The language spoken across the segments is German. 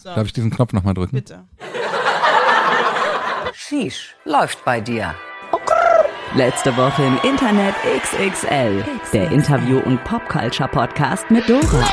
So. Darf ich diesen Knopf nochmal drücken? Bitte. Sheesh, läuft bei dir. Letzte Woche im Internet XXL. Der Interview- und Popculture-Podcast mit Dora.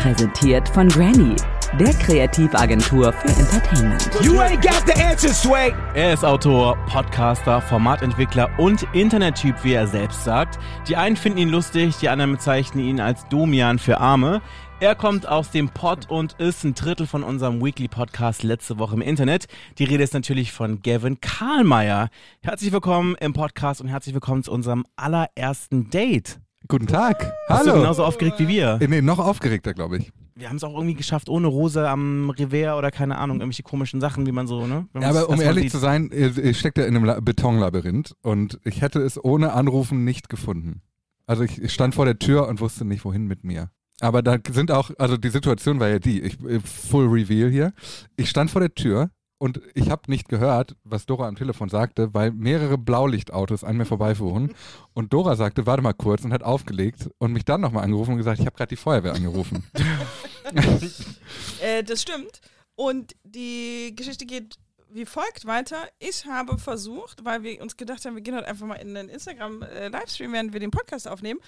Präsentiert von Granny, der Kreativagentur für Entertainment. You ain't got the answer, Sway. Er ist Autor, Podcaster, Formatentwickler und Internettyp, wie er selbst sagt. Die einen finden ihn lustig, die anderen bezeichnen ihn als Domian für Arme. Er kommt aus dem Pod und ist ein Drittel von unserem Weekly Podcast letzte Woche im Internet. Die Rede ist natürlich von Gavin Karlmeier. Herzlich willkommen im Podcast und herzlich willkommen zu unserem allerersten Date. Guten Tag. Hallo. Bist du genauso aufgeregt wie wir? Nee, noch aufgeregter, glaube ich. Wir haben es auch irgendwie geschafft, ohne Rose am Revers oder keine Ahnung, irgendwelche komischen Sachen, wie man so, ne? Ja, aber um ehrlich zu sein, ich stecke da in einem Betonlabyrinth und ich hätte es ohne Anrufen nicht gefunden. Also ich stand vor der Tür und wusste nicht, wohin mit mir. Aber da sind auch, also die Situation war ja die, ich, äh, Full Reveal hier. Ich stand vor der Tür und ich habe nicht gehört, was Dora am Telefon sagte, weil mehrere Blaulichtautos an mir vorbeifuhren. Und Dora sagte, warte mal kurz und hat aufgelegt und mich dann nochmal angerufen und gesagt, ich habe gerade die Feuerwehr angerufen. äh, das stimmt. Und die Geschichte geht wie folgt weiter. Ich habe versucht, weil wir uns gedacht haben, wir gehen heute einfach mal in den Instagram-Livestream, äh, während wir den Podcast aufnehmen.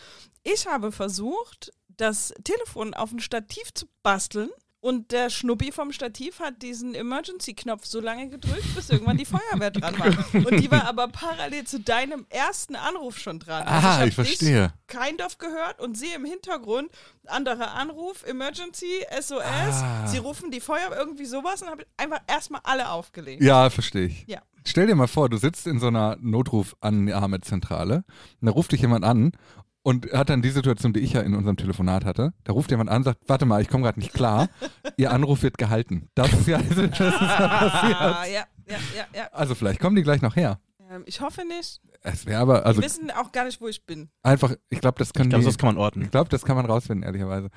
Ich habe versucht, das Telefon auf ein Stativ zu basteln. Und der Schnuppi vom Stativ hat diesen Emergency-Knopf so lange gedrückt, bis irgendwann die Feuerwehr dran war. Und die war aber parallel zu deinem ersten Anruf schon dran. Also ah, ich, ich verstehe. Kein Dorf gehört und sie im Hintergrund, anderer Anruf, Emergency, SOS. Ah. Sie rufen die Feuerwehr, irgendwie sowas und habe einfach erstmal alle aufgelegt. Ja, verstehe ich. Ja. Stell dir mal vor, du sitzt in so einer Notrufannahmezentrale, und da ruft dich jemand an und hat dann die Situation, die ich ja in unserem Telefonat hatte. Da ruft jemand an und sagt, warte mal, ich komme gerade nicht klar. Ihr Anruf wird gehalten. Das ist ja, das ist ja passiert. Ah, ja, ja, ja, ja. Also vielleicht kommen die gleich noch her. Ähm, ich hoffe nicht. Es wäre aber, also. Die wissen auch gar nicht, wo ich bin. Einfach, ich glaube, das können Ich glaube, das kann man orten. Ich glaube, das kann man rausfinden, ehrlicherweise.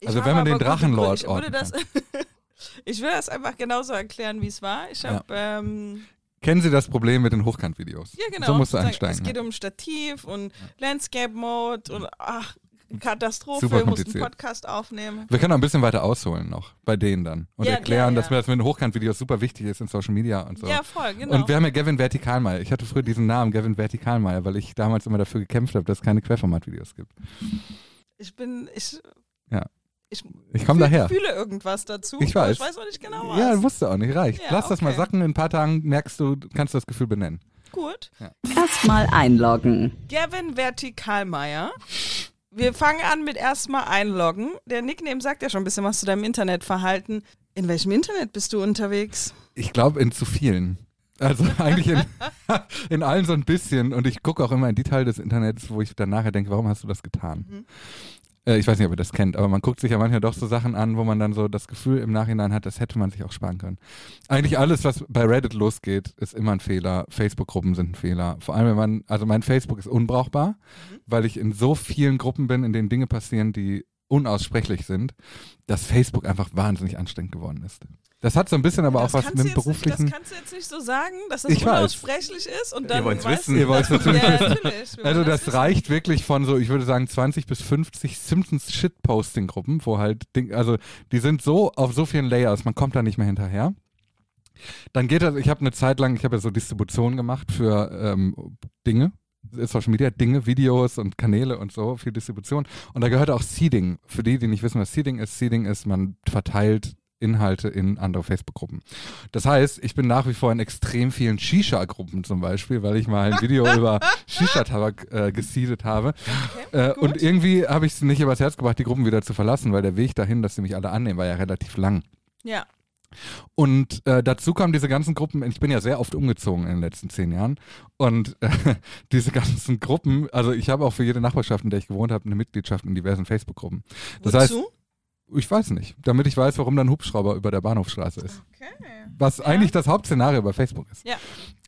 Ich also wenn man den Drachenlord orten das, Ich will das einfach genauso erklären, wie es war. Ich habe ja. ähm, Kennen Sie das Problem mit den Hochkantvideos? Ja, genau. So musst du einsteigen. Es geht um Stativ und Landscape Mode und ach, Katastrophe, Super mussten einen Podcast aufnehmen. Wir können auch ein bisschen weiter ausholen noch bei denen dann und ja, erklären, ja, ja. dass mir das mit den Hochkantvideos super wichtig ist in Social Media und so. Ja, voll, genau. Und wir haben ja Gavin Vertikalmeier. Ich hatte früher diesen Namen, Gavin Vertikalmeier, weil ich damals immer dafür gekämpft habe, dass es keine Querformatvideos gibt. Ich bin, ich ja. Ich, ich komme daher. Ich fühle irgendwas dazu. Ich weiß. Ich weiß auch nicht genau was. Ja, wusste auch nicht. Reicht. Ja, Lass okay. das mal sacken. In ein paar Tagen merkst du, kannst du das Gefühl benennen. Gut. Ja. Erstmal einloggen. Gavin Vertikalmeier. Wir fangen an mit erstmal einloggen. Der Nickname sagt ja schon ein bisschen was zu deinem Internetverhalten. In welchem Internet bist du unterwegs? Ich glaube in zu vielen. Also eigentlich in, in allen so ein bisschen. Und ich gucke auch immer in die Teile des Internets, wo ich dann nachher denke, warum hast du das getan? Mhm. Äh, ich weiß nicht, ob ihr das kennt, aber man guckt sich ja manchmal doch so Sachen an, wo man dann so das Gefühl im Nachhinein hat, das hätte man sich auch sparen können. Eigentlich alles, was bei Reddit losgeht, ist immer ein Fehler. Facebook-Gruppen sind ein Fehler. Vor allem, wenn man, also mein Facebook ist unbrauchbar, mhm. weil ich in so vielen Gruppen bin, in denen Dinge passieren, die unaussprechlich sind, dass Facebook einfach wahnsinnig anstrengend geworden ist. Das hat so ein bisschen aber das auch was mit dem beruflichen. Nicht, das kannst du jetzt nicht so sagen, dass das ich unaussprechlich weiß. ist und dann. Ihr wollt es wissen. Ihr wollt natürlich ja, wissen. Also das wissen. reicht wirklich von so, ich würde sagen 20 bis 50 Simpsons Shitposting Gruppen, wo halt, Ding, also die sind so auf so vielen Layers, man kommt da nicht mehr hinterher. Dann geht das, ich habe eine Zeit lang, ich habe ja so Distribution gemacht für ähm, Dinge, Social Media Dinge, Videos und Kanäle und so für Distribution. Und da gehört auch Seeding. Für die, die nicht wissen, was Seeding ist, Seeding ist, man verteilt Inhalte in andere Facebook-Gruppen. Das heißt, ich bin nach wie vor in extrem vielen Shisha-Gruppen zum Beispiel, weil ich mal ein Video über Shisha-Tabak äh, gesiedet habe. Okay, äh, und irgendwie habe ich es nicht übers Herz gebracht, die Gruppen wieder zu verlassen, weil der Weg dahin, dass sie mich alle annehmen, war ja relativ lang. Ja. Und äh, dazu kamen diese ganzen Gruppen, ich bin ja sehr oft umgezogen in den letzten zehn Jahren. Und äh, diese ganzen Gruppen, also ich habe auch für jede Nachbarschaft, in der ich gewohnt habe, eine Mitgliedschaft in diversen Facebook-Gruppen. Das Wozu? heißt, ich weiß nicht. Damit ich weiß, warum da ein Hubschrauber über der Bahnhofstraße ist. Okay. Was ja. eigentlich das Hauptszenario bei Facebook ist. Ja.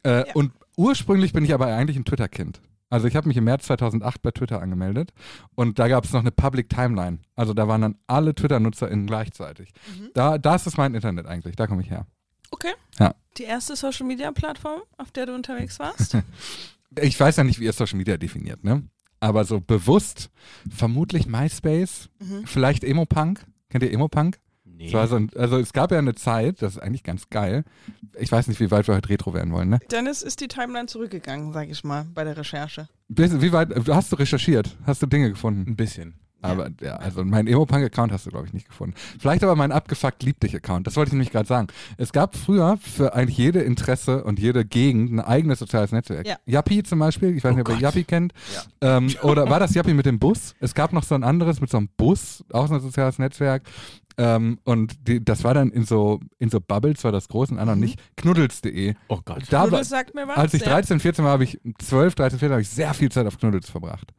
Äh, ja. Und ursprünglich bin ich aber eigentlich ein Twitter-Kind. Also ich habe mich im März 2008 bei Twitter angemeldet und da gab es noch eine Public Timeline. Also da waren dann alle Twitter-NutzerInnen gleichzeitig. Mhm. Da, das ist mein Internet eigentlich, da komme ich her. Okay. Ja. Die erste Social-Media-Plattform, auf der du unterwegs warst? ich weiß ja nicht, wie ihr Social Media definiert, ne? Aber so bewusst, vermutlich MySpace, mhm. vielleicht Emo-Punk. Kennt ihr Emo-Punk? Nee. So ein, also es gab ja eine Zeit, das ist eigentlich ganz geil. Ich weiß nicht, wie weit wir heute Retro werden wollen, ne? Dennis ist die Timeline zurückgegangen, sag ich mal, bei der Recherche. Wie wie weit, hast du recherchiert? Hast du Dinge gefunden? Ein bisschen. Aber ja, also meinen Emo-Punk-Account hast du, glaube ich, nicht gefunden. Vielleicht aber meinen abgefuckt lieb dich Account. Das wollte ich nämlich gerade sagen. Es gab früher für eigentlich jede Interesse und jede Gegend ein eigenes soziales Netzwerk. Ja. Yappi zum Beispiel, ich weiß Oh nicht, ob ihr. Yappi kennt. Ähm, oder war das Yappi mit dem Bus? Es gab noch so ein anderes mit so einem Bus, auch so ein soziales Netzwerk. Ähm, und die, das war dann in so, in so Bubbles, war das groß und anderen nicht. Knuddels.de. Oh Gott. Da war, Knuddels sagt mir was. als ich ja. 13, 14 war, habe ich 12, 13, 14 habe ich sehr viel Zeit auf Knuddels verbracht.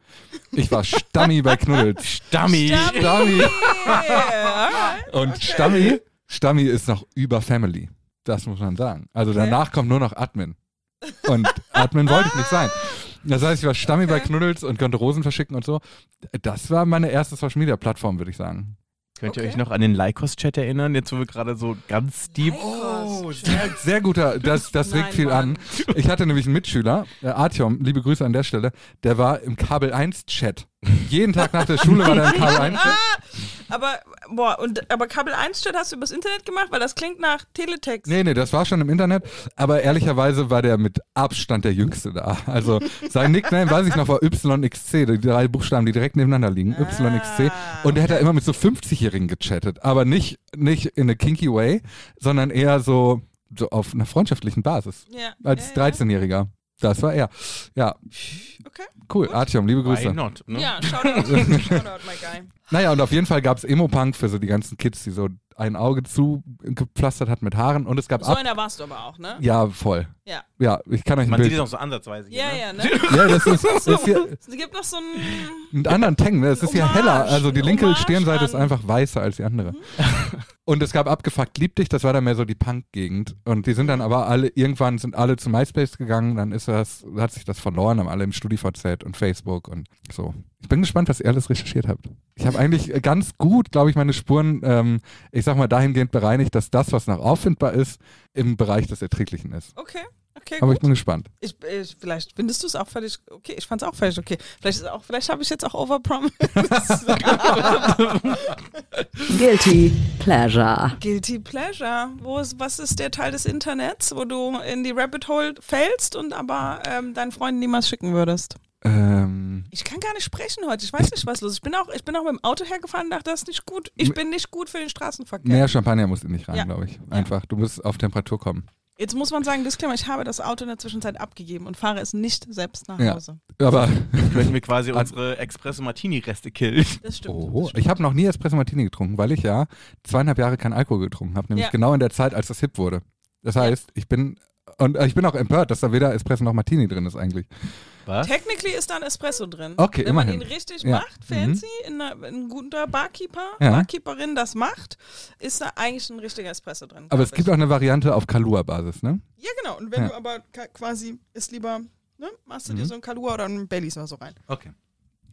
Ich war Stammi bei Knuddels. Stammi. Stammi. Yeah. Und Stammi, Stammi ist noch über Family. Das muss man sagen. Also Okay. danach kommt nur noch Admin. Und Admin wollte ich nicht sein. Das heißt, ich war Stammi bei Okay. Knuddels und konnte Rosen verschicken und so. Das war meine erste Social Media Plattform, würde ich sagen. Könnt ihr Okay. euch noch an den Lycos-Chat erinnern? Jetzt, wo wir gerade so ganz deep. Oh, Sehr, sehr guter, das, das regt Nein, viel Mann. an. Ich hatte nämlich einen Mitschüler, äh, Artyom, liebe Grüße an der Stelle, der war im Kabel 1 Chat. Jeden Tag nach der Schule war der im Kabel 1 Chat. Aber, boah, und, aber Kabel 1 Chat hast du übers Internet gemacht? Weil das klingt nach Teletext. Nee, nee, das war schon im Internet, aber ehrlicherweise war der mit Abstand der Jüngste da. Also sein Nickname, weiß ich noch, war YXC, die drei Buchstaben, die direkt nebeneinander liegen, YXC. Und der hat da immer mit so 50-Jährigen gechattet, aber nicht, nicht in a kinky way, sondern eher so, so auf einer freundschaftlichen Basis. Ja. Als ja, ja. 13-Jähriger. Das war er. Ja, Okay. cool. Artyom, liebe Why Grüße. not? Ne? Ja, Shoutout, Shoutout, my guy. Naja, und auf jeden Fall gab es Emo-Punk für so die ganzen Kids, die so ein Auge zugepflastert hat mit Haaren. Und es gab So ab. einer warst du aber auch, ne? Ja, voll. Ja. Ja, ich kann euch ein Man Bild. sieht es auch so ansatzweise. hier, Ja, ne? ja, ne? Ja, das ist, ist hier Es gibt noch so ein. einen anderen Tang, ne? Es ist hier heller. Also die linke Hommage Stirnseite ist an- einfach weißer als die andere. Und es gab abgefuckt lieb dich, das war dann mehr so die Punk-Gegend. Und die sind dann aber alle, irgendwann sind alle zu MySpace gegangen, dann ist das, hat sich das verloren, haben alle im StudiVZ und Facebook und so. Ich bin gespannt, was ihr alles recherchiert habt. Ich habe eigentlich ganz gut, glaube ich, meine Spuren, ähm, ich sag mal, dahingehend bereinigt, dass das, was noch auffindbar ist, im Bereich des Erträglichen ist. Okay, okay, Aber gut. ich bin gespannt. Ich, ich, vielleicht findest du es auch völlig okay. Ich fand es auch völlig okay. Vielleicht, ist auch- vielleicht habe ich jetzt auch overpromised. Guilty Pleasure. Guilty Pleasure. Wo ist, was ist der Teil des Internets, wo du in die Rabbit Hole fällst und aber ähm, deinen Freunden niemals schicken würdest? Ähm, Ich kann gar nicht sprechen heute. Ich weiß nicht, was los ist. Ich bin auch, ich bin auch mit dem Auto hergefahren und dachte, das ist nicht gut. Ich bin nicht gut für den Straßenverkehr. mehr Champagner muss in nicht rein, Ja. glaube ich. Einfach, du musst auf Temperatur kommen. Jetzt muss man sagen, Disclaimer, ich habe das Auto in der Zwischenzeit abgegeben und fahre es nicht selbst nach Ja. Hause. Aber Können wir quasi unsere Espresso Martini-Reste killen. Das stimmt. Oh, das stimmt. ich habe noch nie Espresso Martini getrunken, weil ich ja zweieinhalb Jahre keinen Alkohol getrunken habe, nämlich Ja. genau in der Zeit, als das hip wurde. Das heißt, ich bin und äh, ich bin auch empört, dass da weder Espresso noch Martini drin ist eigentlich. Was? Technically ist da ein Espresso drin. Okay, Wenn man immerhin. ihn richtig Ja. macht, fancy, in einer, ein guter Barkeeper, Ja. Barkeeperin das macht, ist da eigentlich ein richtiger Espresso drin. Aber es gibt ich. auch eine Variante auf Kalua-Basis, ne? Ja, genau. Und wenn Ja. du aber quasi ist lieber, ne, machst du dir Mhm. so ein Kalua oder ein Baileys oder so rein. Okay.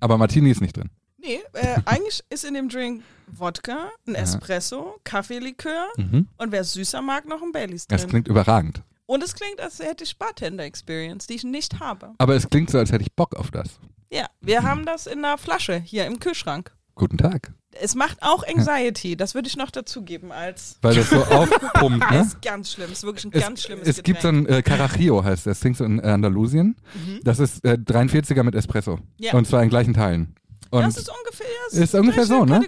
Aber Martini ist nicht drin. Nee, äh, eigentlich ist in dem Drink Wodka, ein. Espresso, Kaffeelikör Mhm. und wer süßer mag, noch ein Baileys drin. Das klingt überragend. Und es klingt, als hätte ich Bartender-Experience, die ich nicht habe. Aber es klingt so, als hätte ich Bock auf das. Ja, wir haben das in einer Flasche hier im Kühlschrank. Guten Tag. Es macht auch Anxiety, das würde ich noch dazugeben als. Weil das so aufpumpt, Das ne? ist ganz schlimm, ist wirklich ein Es, ganz schlimmes es gibt so Getränk. ein äh, Carajillo, heißt das. Trinkst du in Andalusien. Das ist äh, 43er mit Espresso. Mhm. Ja. Und zwar in gleichen Teilen. Und das ist ungefähr, das ist ungefähr so, ne?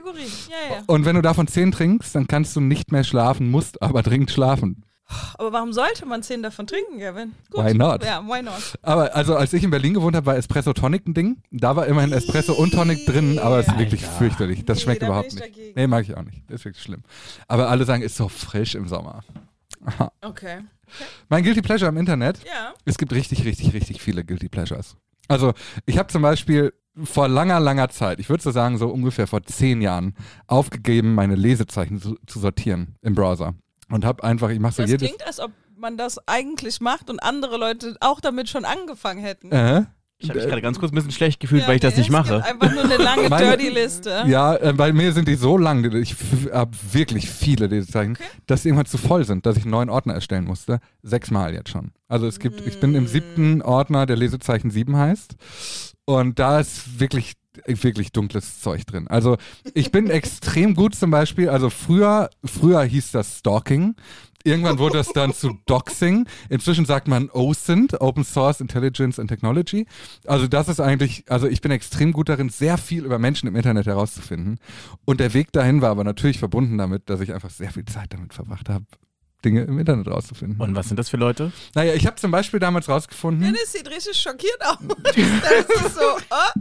Ja, ja. Und wenn du davon zehn trinkst, dann kannst du nicht mehr schlafen, musst aber dringend schlafen. Aber warum sollte man zehn davon trinken, Gavin? Gut. Why not? Ja, why not? Aber also als ich in Berlin gewohnt habe, war Espresso Tonic ein Ding. Da war immerhin Espresso und Tonic drin, aber es ist wirklich fürchterlich. Das Nee, schmeckt da überhaupt ich nicht. dagegen. Nee, mag ich auch nicht. Das ist wirklich schlimm. Aber alle sagen, ist so frisch im Sommer. Okay. Mein Guilty Pleasure im Internet. Ja. Es gibt richtig, richtig, richtig viele Guilty Pleasures. Also ich habe zum Beispiel vor langer, langer Zeit, ich würde so sagen so ungefähr vor zehn Jahren, aufgegeben, meine Lesezeichen zu, zu sortieren im Browser. Und habe einfach, ich mache so Das jedes... klingt, als ob man das eigentlich macht und andere Leute auch damit schon angefangen hätten. Äh, Ich habe mich gerade ganz kurz ein bisschen schlecht gefühlt, Ja, weil ich das nee, nicht es mache. Einfach nur eine lange Meine- Dirty Liste. Ja, äh, bei mir sind die so lang, ich habe wirklich viele Lesezeichen, Okay. dass die irgendwann zu voll sind, dass ich einen neuen Ordner erstellen musste. Sechsmal jetzt schon. Also es gibt, ich bin im siebten Ordner, der Lesezeichen 7 heißt. Und da ist wirklich wirklich dunkles Zeug drin. Also ich bin extrem gut zum Beispiel, also früher, früher hieß das Stalking. Irgendwann wurde das dann zu Doxing. Inzwischen sagt man OSINT, Open Source Intelligence and Technology. Also das ist eigentlich, also ich bin extrem gut darin, sehr viel über Menschen im Internet herauszufinden. Und der Weg dahin war aber natürlich verbunden damit, dass ich einfach sehr viel Zeit damit verbracht habe, Dinge im Internet rauszufinden. Und was sind das für Leute? Naja, ich habe zum Beispiel damals rausgefunden. Dennis sieht richtig schockiert aus. Das ist so, oh.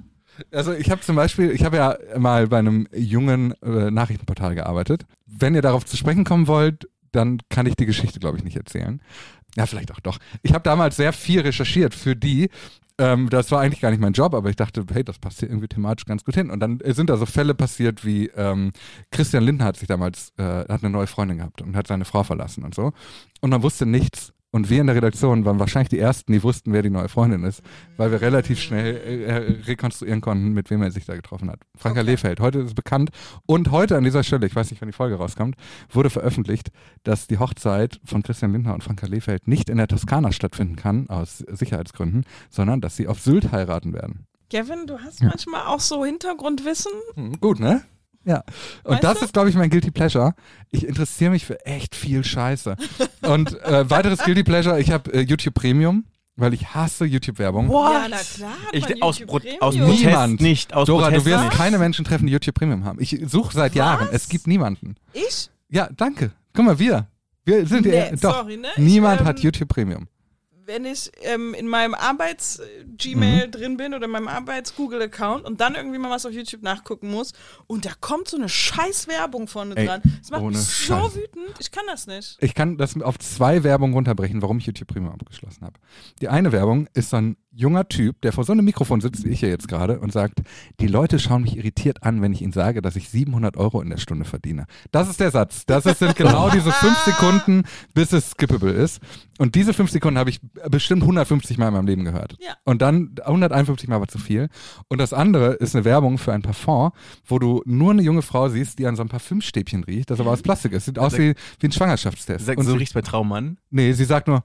Also ich habe zum Beispiel, ich habe ja mal bei einem jungen äh, Nachrichtenportal gearbeitet. Wenn ihr darauf zu sprechen kommen wollt, dann kann ich die Geschichte, glaube ich, nicht erzählen. Ja, vielleicht auch doch. Ich habe damals sehr viel recherchiert für die. Ähm, das war eigentlich gar nicht mein Job, aber ich dachte, hey, das passt hier irgendwie thematisch ganz gut hin. Und dann sind da so Fälle passiert wie ähm, Christian Lindner hat sich damals, äh, hat eine neue Freundin gehabt und hat seine Frau verlassen und so. Und man wusste nichts und wir in der Redaktion waren wahrscheinlich die Ersten, die wussten, wer die neue Freundin ist, weil wir relativ schnell äh, rekonstruieren konnten, mit wem er sich da getroffen hat. Franka okay. Lehfeld, heute ist es bekannt. Und heute an dieser Stelle, ich weiß nicht, wann die Folge rauskommt, wurde veröffentlicht, dass die Hochzeit von Christian Lindner und Franka Lehfeld nicht in der Toskana stattfinden kann, aus Sicherheitsgründen, sondern dass sie auf Sylt heiraten werden. Kevin, du hast ja. manchmal auch so Hintergrundwissen. Gut, ne? Ja. Und weißt das du? ist, glaube ich, mein Guilty Pleasure. Ich interessiere mich für echt viel Scheiße. Und äh, weiteres Guilty Pleasure, ich habe äh, YouTube Premium. Weil ich hasse YouTube-Werbung. Ja, na klar. Ich, aus, Pro aus niemand. nicht. Aus Dora, Protest du wirst nicht. keine Menschen treffen, die YouTube Premium haben. Ich suche seit Was? Jahren. Es gibt niemanden. Ich? Ja, danke. Guck mal, wir. Wir sind Nee, ja. Doch. sorry, ne? Ich, Niemand ähm, hat YouTube Premium. Wenn ich ähm, in meinem Arbeits-Gmail drin bin oder in meinem Arbeits-Google-Account und dann irgendwie mal was auf YouTube nachgucken muss und da kommt so eine scheiß Werbung vorne Ey, dran. Das macht mich so Scheiß. wütend. Ich kann das nicht. Ich kann das auf zwei Werbungen runterbrechen, warum ich YouTube Premium abgeschlossen habe. Die eine Werbung ist so ein junger Typ, der vor so einem Mikrofon sitzt, wie ich hier jetzt gerade, und sagt, die Leute schauen mich irritiert an, wenn ich ihnen sage, dass ich 700 Euro in der Stunde verdiene. Das ist der Satz. Das sind genau diese fünf Sekunden, bis es skippable ist. Und diese fünf Sekunden habe ich bestimmt 150 Mal in meinem Leben gehört. Ja. Und dann 151 Mal war zu viel. Und das andere ist eine Werbung für ein Parfum, wo du nur eine junge Frau siehst, die an so einem Parfümstäbchen riecht, das aber aus Plastik ist. Sieht aus wie, wie ein Schwangerschaftstest. Sagt, Und so sie- riecht's bei Traummann. Nee, sie sagt nur,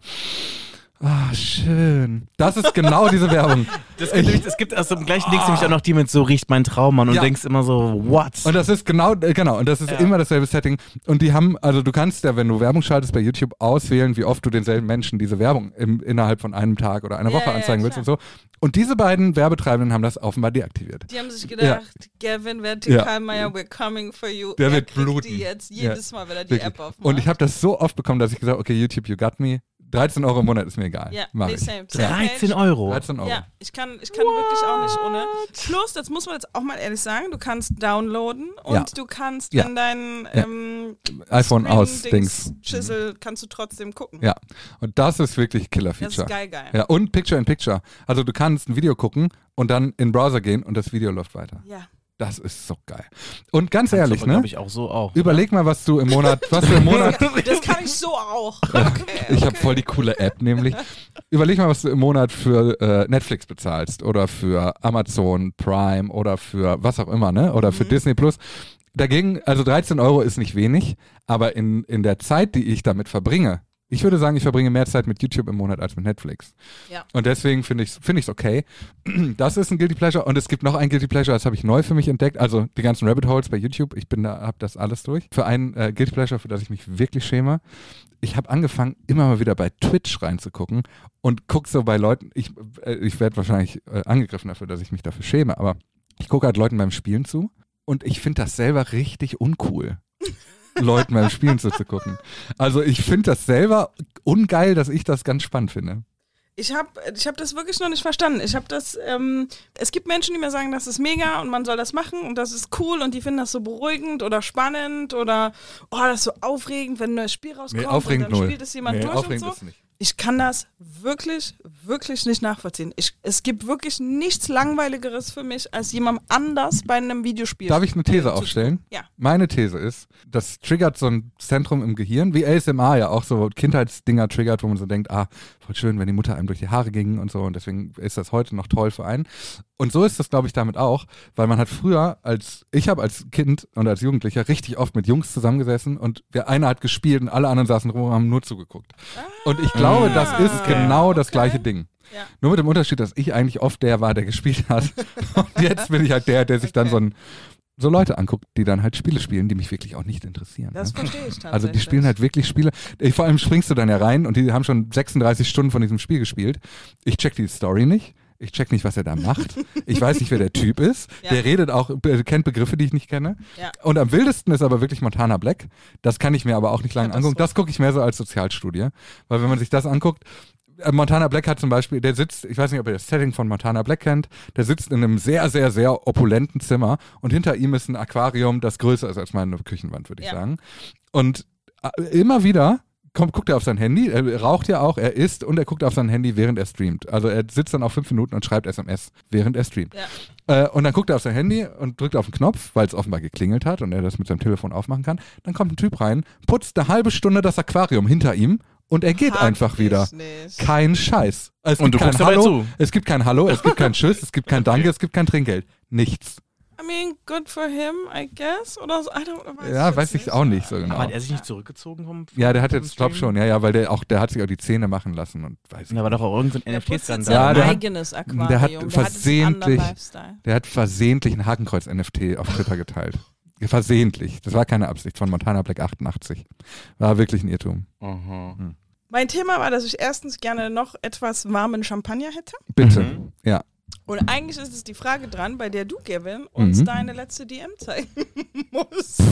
ah, schön. Das ist genau diese Werbung. Das gibt, nämlich- es gibt aus dem gleichen Ding nämlich auch noch die mit so riecht mein Traummann und Ja. denkst immer so, what? Und das ist genau, äh, genau, und das ist Ja. immer dasselbe Setting. Und die haben, also du kannst ja, wenn du Werbung schaltest bei YouTube, auswählen, wie oft du denselben Menschen diese Werbung im, innerhalb von einem Tag oder einer Ja, Woche ja, anzeigen willst und so. Und diese beiden Werbetreibenden haben das offenbar deaktiviert. Die haben sich gedacht, Gavin Vertikalmeier, we're coming for you. Der er wird bluten. die jetzt Ja. jedes Mal, wenn er die Wirklich. App aufmacht. Und ich habe das so oft bekommen, dass ich gesagt habe, okay, YouTube, you got me. 13 Euro im Monat ist mir egal. ja, Mach nee, ich. same. Ja. 13 Euro. 13 Euro. Ja, ich kann, ich kann wirklich auch nicht ohne. Plus, das muss man jetzt auch mal ehrlich sagen, du kannst downloaden und Ja. du kannst, Ja. wenn dein Ja. ähm, iPhone aus, Dings. Chisel, kannst du trotzdem gucken. Ja. Und das ist wirklich Das Killer-Feature. ist geil, geil. Ja, und Picture in Picture. Also du kannst ein Video gucken und dann in den Browser gehen und das Video läuft weiter. Ja. Das ist so geil. Und ganz ehrlich, ne? glaube ich auch so auch. Überleg mal, was du im Monat, was du im Monat, Das kann ich so auch. Okay. ich habe voll die coole App nämlich. Überleg mal, was du im Monat für äh, Netflix bezahlst oder für Amazon Prime oder für was auch immer, ne? Oder für Mhm. Disney Plus. Dagegen, also 13 Euro ist nicht wenig, aber in, in der Zeit, die ich damit verbringe, ich würde sagen, ich verbringe mehr Zeit mit YouTube im Monat als mit Netflix. Ja. Und deswegen finde ich es find ich's okay. Das ist ein Guilty Pleasure. Und es gibt noch ein Guilty Pleasure, das habe ich neu für mich entdeckt. Also die ganzen Rabbit Holes bei YouTube. Ich bin da, habe das alles durch. Für ein äh, Guilty Pleasure, für das ich mich wirklich schäme. Ich habe angefangen, immer mal wieder bei Twitch reinzugucken und guck so bei Leuten. Ich, äh, ich werde wahrscheinlich äh, angegriffen dafür, dass ich mich dafür schäme, aber ich gucke halt Leuten beim Spielen zu und ich finde das selber richtig uncool. Leuten beim Spielen zuzugucken. Also ich finde das selber ungeil, dass ich das ganz spannend finde. Ich habe ich hab das wirklich noch nicht verstanden. Ich habe das, ähm, es gibt Menschen, die mir sagen, das ist mega und man soll das machen und das ist cool und die finden das so beruhigend oder spannend oder, oh, das ist so aufregend, wenn ein neues Spiel rauskommt Nee, aufregend und dann null. spielt es jemand Nee, durch und aufregend so. ist nicht. Ich kann das wirklich, wirklich nicht nachvollziehen. Ich, es gibt wirklich nichts Langweiligeres für mich, als jemand anders bei einem Videospiel. Darf ich eine These aufstellen? Ja. Meine These ist, das triggert so ein Zentrum im Gehirn, wie ASMR ja auch so Kindheitsdinger triggert, wo man so denkt, ah, voll schön, wenn die Mutter einem durch die Haare ging und so und deswegen ist das heute noch toll für einen. Und so ist das, glaube ich, damit auch, weil man hat früher als, ich habe als Kind und als Jugendlicher richtig oft mit Jungs zusammengesessen und der eine hat gespielt und alle anderen saßen rum und haben nur zugeguckt. Und ich glaube, das ist okay. genau das Okay. gleiche Ding. Ja. Nur mit dem Unterschied, dass ich eigentlich oft der war, der gespielt hat. Und jetzt bin ich halt der, der sich dann Okay. so, ein, so Leute anguckt, die dann halt Spiele spielen, die mich wirklich auch nicht interessieren. Das ne? verstehe ich tatsächlich. Also die spielen halt wirklich Spiele. Äh, Vor allem springst du dann ja rein und die haben schon 36 Stunden von diesem Spiel gespielt. Ich check die Story nicht. Ich check nicht, was er da macht. Ich weiß nicht, wer der Typ ist. Ja. Der redet auch, kennt Begriffe, die ich nicht kenne. Ja. Und am wildesten ist aber wirklich Montana Black. Das kann ich mir aber auch nicht lange Katastrophe. angucken. Das gucke ich mehr so als Sozialstudie. Weil wenn man sich das anguckt, Montana Black hat zum Beispiel, der sitzt, ich weiß nicht, ob ihr das Setting von Montana Black kennt, der sitzt in einem sehr, sehr, sehr opulenten Zimmer und hinter ihm ist ein Aquarium, das größer ist als meine Küchenwand, würde ich Ja. sagen. Und äh, immer wieder kommt, guckt er auf sein Handy, er raucht ja auch, er isst und er guckt auf sein Handy, während er streamt. Also er sitzt dann auch fünf Minuten und schreibt SMS, während er streamt. Ja. Äh, und dann guckt er auf sein Handy und drückt auf den Knopf, weil es offenbar geklingelt hat und er das mit seinem Telefon aufmachen kann. Dann kommt ein Typ rein, putzt eine halbe Stunde das Aquarium hinter ihm und er geht Hakt einfach wieder. Nicht. Kein Scheiß. Es Und gibt du kein guckst dabei Hallo, zu. es gibt kein Hallo, es gibt kein Tschüss, es gibt kein Danke, es gibt kein Trinkgeld. Nichts. I mean, good for him, I guess. Oder so. I don't, weiß Ja, jetzt weiß ich nicht. auch nicht so genau. Aber hat er sich nicht zurückgezogen vom, vom Ja, der hat jetzt, glaub Stream? schon, ja, ja, weil der auch, der hat sich auch die Zähne machen lassen und weiß Da war doch auch irgendein jetzt NFT-Skandal. Ja, sein der hat- eigenes Aquarium. der hat versehentlich-. Der hat versehentlich ein Hakenkreuz-NFT auf Twitter geteilt. Versehentlich. Das war keine Absicht von Montana Black 88. War wirklich ein Irrtum. Mhm. Mein Thema war, dass ich erstens gerne noch etwas warmen Champagner hätte. Bitte. Mhm. Ja. Und eigentlich ist es die Frage dran, bei der du, Gavin, uns Mhm. deine letzte DM zeigen musst,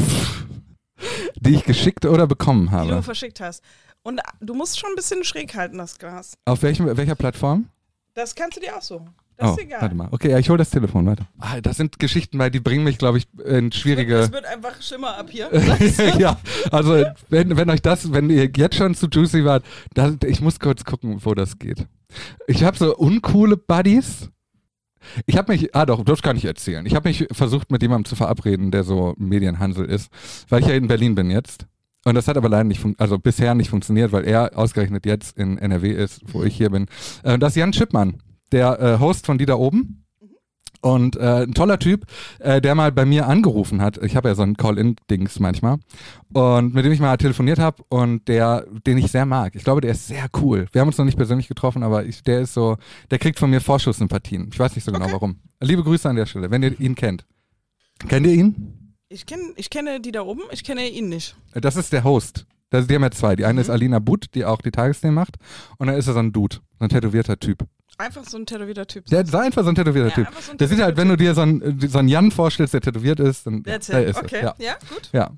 Die ich geschickt oder bekommen die du habe. verschickt hast. Und du musst schon ein bisschen schräg halten, das Glas. Auf welchem, welcher Plattform? Das kannst du dir aussuchen. Das oh, ist egal. warte mal. Okay, ja, ich hole das Telefon, warte. Ah, das sind Geschichten bei, die bringen mich, glaube ich, in schwierige. Es wird einfach Schimmer ab hier. ja, also wenn, wenn euch das, wenn ihr jetzt schon zu Juicy wart, das, ich muss kurz gucken, wo das geht. Ich habe so uncoole Buddies. Ich habe mich, ah doch, das kann ich erzählen. Ich habe mich versucht, mit jemandem zu verabreden, der so Medienhansel ist, weil ich ja in Berlin bin jetzt. Und das hat aber leider nicht, fun- also bisher nicht funktioniert, weil er ausgerechnet jetzt in NRW ist, wo ich hier bin. Äh, das ist Jan Schippmann, der äh, Host von Die da oben. Und äh, ein toller Typ, äh, der mal bei mir angerufen hat. Ich habe ja so ein Call-In-Dings manchmal. Und mit dem ich mal telefoniert habe und der, den ich sehr mag. Ich glaube, der ist sehr cool. Wir haben uns noch nicht persönlich getroffen, aber ich, der ist so, der kriegt von mir Vorschusssympathien. Ich weiß nicht so genau Okay. warum. Liebe Grüße an der Stelle, wenn ihr ihn kennt. Kennt ihr ihn? Ich, kenn, ich kenne die da oben, ich kenne ihn nicht. Das ist der Host. Das, die haben ja zwei. Die eine ist Alina Butt, die auch die Tagesthemen macht. Und dann ist er so ein Dude, so ein tätowierter Typ. Einfach so ein tätowierter Typ. Der ist einfach so ein tätowierter Ja, Typ. so ein der sieht halt, wenn du dir so einen, so einen Jan vorstellst, der tätowiert ist, dann der ist Okay, es. Ja. ja, gut. ja.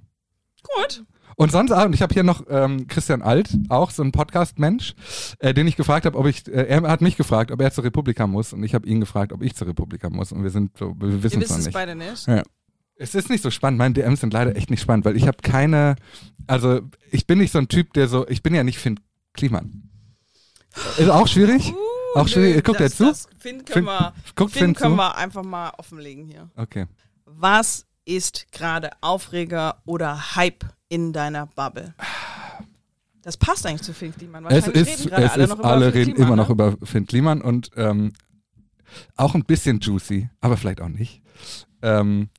Gut. Und sonst, ah, und ich habe hier noch ähm, Christian Alt, auch so ein Podcast-Mensch, äh, den ich gefragt habe, ob ich, äh, er hat mich gefragt, ob er zur Republika muss und ich habe ihn gefragt, ob ich zur Republika muss und wir sind so, wir wissen es noch nicht. beide nicht. Ja. Es ist nicht so spannend. Meine DMs sind leider echt nicht spannend, weil ich habe keine, also ich bin nicht so ein Typ, der so, ich bin ja nicht Finn Kliman. Ist auch schwierig? Uh, Auch nö, Guckt das, er zu? Das Finn können Finn- wir, Guckt Finn Finn können wir einfach mal offenlegen hier. Okay. Was ist gerade Aufreger oder Hype in deiner Bubble? Das passt eigentlich zu Finn Kliman. Es ist, reden es alle ist, noch über alle reden Kliman, immer noch ne? über Finn Kliman und ähm, auch ein bisschen juicy, aber vielleicht auch nicht. Ähm,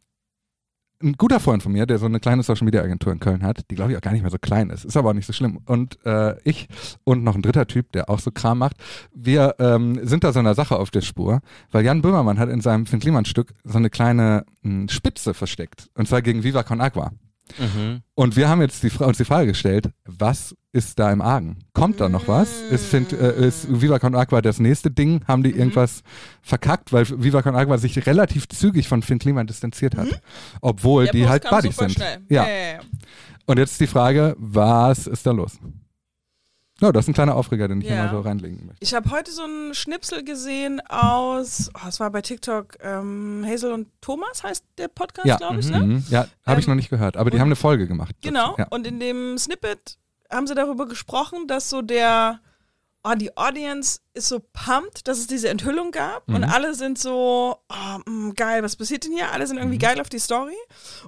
ein guter Freund von mir, der so eine kleine Social Media Agentur in Köln hat, die glaube ich auch gar nicht mehr so klein ist, ist aber auch nicht so schlimm. Und äh, ich und noch ein dritter Typ, der auch so Kram macht, wir ähm, sind da so einer Sache auf der Spur, weil Jan Böhmermann hat in seinem Finn Kliman Stück so eine kleine mh, Spitze versteckt und zwar gegen Viva Con Agua. Mhm. Und wir haben jetzt die, uns die Frage gestellt, was ist da im Argen? Kommt da noch was? Ist, find, äh, ist Viva Con Agua das nächste Ding? Haben die irgendwas verkackt? Weil Viva Con Agua sich relativ zügig von Finn Kliman distanziert hat. Obwohl Der die Post halt Buddies sind. Schnell. Ja. Ja, ja, ja. Und jetzt die Frage, was ist da los? Ja, das ist ein kleiner Aufreger, den ich hier Ja. mal so reinlegen möchte. Ich habe heute so einen Schnipsel gesehen aus, oh, es war bei TikTok, ähm, Hazel und Thomas heißt der Podcast, Ja, glaube ich, mhm. ne? Mhm. Ja, habe ich Ähm, noch nicht gehört, aber die und- haben eine Folge gemacht. Genau. Ja. Und in dem Snippet haben sie darüber gesprochen, dass so der, oh, die Audience ist so pumped, dass es diese Enthüllung gab und Mhm. alle sind so, oh, mh, geil, was passiert denn hier? Alle sind Mhm. irgendwie geil auf die Story.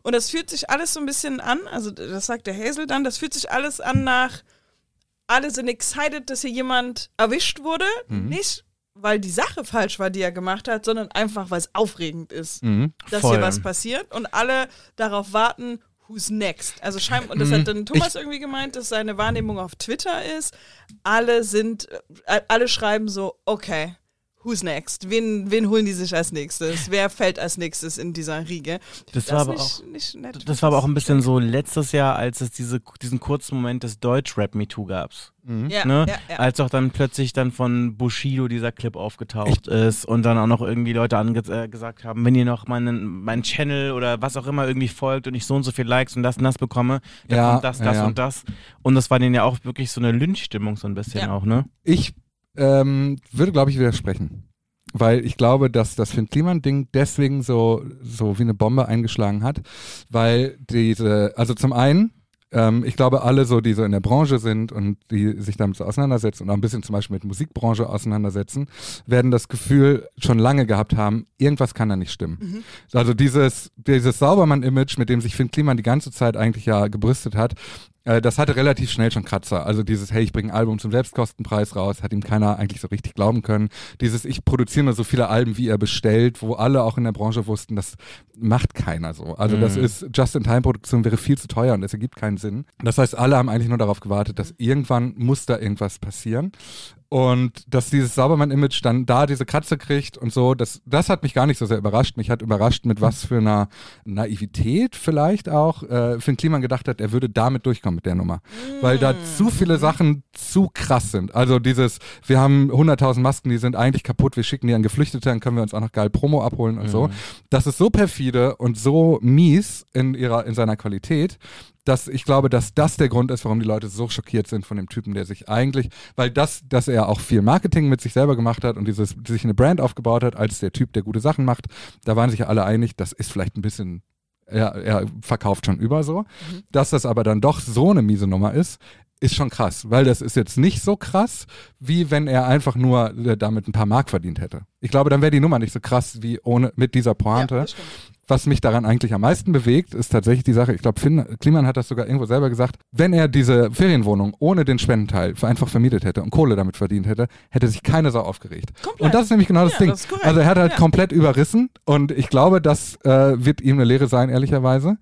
Und das fühlt sich alles so ein bisschen an, also das sagt der Hazel dann, das fühlt sich alles an nach, alle sind excited, dass hier jemand erwischt wurde. Mhm. Nicht, weil die Sache falsch war, die er gemacht hat, sondern einfach, weil es aufregend ist Mhm. dass Voll. hier was passiert und alle darauf warten, who's next? Also scheinbar, und das hat dann Thomas irgendwie gemeint, dass seine Wahrnehmung auf Twitter ist, alle sind, äh, alle schreiben so, okay, who's next? Wen, wen holen die sich als nächstes? Wer fällt als nächstes in dieser Riege? Das war aber nicht, auch- nicht nett. Das war aber auch ein bisschen so letztes Jahr, als es diese, diesen kurzen Moment des Deutsch-Rap-MeToo gab. Ja, Ne? ja, ja. Als auch dann plötzlich dann von Bushido dieser Clip aufgetaucht ist und dann auch noch irgendwie Leute ange äh, gesagt haben, wenn ihr noch meinen, meinen Channel oder was auch immer irgendwie folgt und ich so und so viel Likes und das und das bekomme, dann Ja, kommt das, ja, das ja. und das. Und das war denen ja auch wirklich so eine Lynchstimmung so ein bisschen Ja. auch, ne? Ich ähm, würde, glaube ich, widersprechen. Weil ich glaube, dass das Finn Kliman-Ding deswegen so, so wie eine Bombe eingeschlagen hat, weil diese, also zum einen, ähm, ich glaube, alle so, die so in der Branche sind und die sich damit so auseinandersetzen und auch ein bisschen zum Beispiel mit Musikbranche auseinandersetzen, werden das Gefühl schon lange gehabt haben, irgendwas kann da nicht stimmen. Also dieses, dieses Saubermann-Image, mit dem sich Finn Kliman die ganze Zeit eigentlich ja gebrüstet hat, äh, das hatte relativ schnell schon Kratzer. Also dieses, hey, ich bringe ein Album zum Selbstkostenpreis raus, hat ihm keiner eigentlich so richtig glauben können. Dieses, ich produziere nur so viele Alben, wie er bestellt, wo alle auch in der Branche wussten, das macht keiner so. Also das ist, Just-in-Time-Produktion wäre viel zu teuer und es ergibt keinen Sinn. Das heißt, alle haben eigentlich nur darauf gewartet, dass irgendwann muss da irgendwas passieren. Und dass dieses Saubermann-Image dann da diese Kratze kriegt und so, das, das hat mich gar nicht so sehr überrascht. Mich hat überrascht, mit was für einer Naivität vielleicht auch äh, Finn Kliman gedacht hat, er würde damit durchkommen mit der Nummer. Weil da zu viele Sachen zu krass sind. Also dieses, wir haben 100.000 Masken, die sind eigentlich kaputt, wir schicken die an Geflüchtete, dann können wir uns auch noch geil Promo abholen und so. Das ist so perfide und so mies in ihrer, in seiner Qualität, dass ich glaube, dass das der Grund ist, warum die Leute so schockiert sind von dem Typen, der sich eigentlich, weil das, dass er auch viel Marketing mit sich selber gemacht hat und dieses, sich eine Brand aufgebaut hat, als der Typ, der gute Sachen macht, da waren sich ja alle einig, das ist vielleicht ein bisschen, er, er verkauft schon über so. Dass das aber dann doch so eine miese Nummer ist, ist schon krass, weil das ist jetzt nicht so krass, wie wenn er einfach nur äh, damit ein paar Mark verdient hätte. Ich glaube, dann wäre die Nummer nicht so krass wie ohne mit dieser Pointe. Ja, das. Was mich daran eigentlich am meisten bewegt, ist tatsächlich die Sache, ich glaube, Finn Kliman hat das sogar irgendwo selber gesagt, wenn er diese Ferienwohnung ohne den Spendenteil einfach vermietet hätte und Kohle damit verdient hätte, hätte sich keine Sau aufgeregt. Komplett. Und das ist nämlich genau das Ja, Ding. das also er hat halt Ja. komplett überrissen und ich glaube, das äh, wird ihm eine Lehre sein, ehrlicherweise.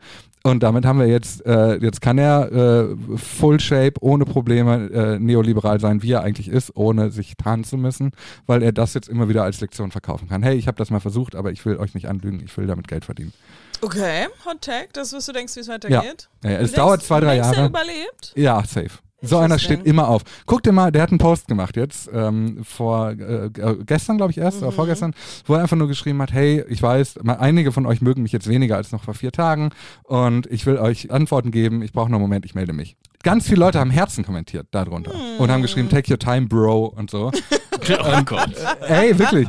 Und damit haben wir jetzt, äh, jetzt kann er äh, Full Shape, ohne Probleme äh, neoliberal sein, wie er eigentlich ist, ohne sich tarnen zu müssen, weil er das jetzt immer wieder als Lektion verkaufen kann. Hey, ich habe das mal versucht, aber ich will euch nicht anlügen, ich will damit Geld verdienen. Okay, Hot Tag, das wirst du denkst, wie es weitergeht. Ja, ja, es denkst- dauert zwei, drei du denkst, Er Jahre. überlebt. Ja, safe. So einer steht immer auf. Guck dir mal, der hat einen Post gemacht jetzt, ähm, vor äh, äh, gestern, glaube ich, erst, oder vorgestern, wo er einfach nur geschrieben hat, hey, ich weiß, mal, einige von euch mögen mich jetzt weniger als noch vor vier Tagen und ich will euch Antworten geben, ich brauche nur einen Moment, ich melde mich. Ganz viele Leute haben Herzen kommentiert darunter und haben geschrieben, take your time, bro und so. Oh Gott. Ey, wirklich.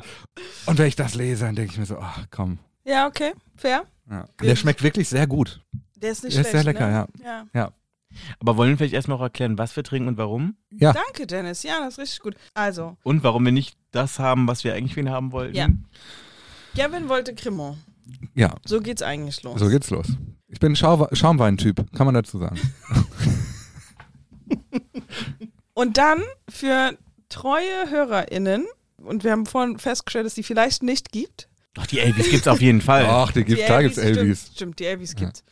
Und wenn ich das lese, dann denke ich mir so, ach komm. Ja, okay, fair. Ja. Der schmeckt wirklich sehr gut. Der ist nicht Der ist schlecht. sehr lecker, ne? ja. ja. Ja. Aber wollen wir vielleicht erstmal auch erklären, was wir trinken und warum? Ja. Danke, Dennis. Ja, das ist richtig gut. Also, Und warum wir nicht das haben, was wir eigentlich für ihn haben wollten? Ja. Gavin wollte Cremant. Ja, So geht's eigentlich los. so geht's los. Ich bin ein Schau Schaumwein-Typ, kann man dazu sagen. Und dann für treue HörerInnen, und wir haben vorhin festgestellt, dass die vielleicht nicht gibt. Doch, die Elvis gibt's auf jeden Fall. Ach, die gibt, da gibt's Elvis. Stimmt, stimmt, die Elvis gibt's.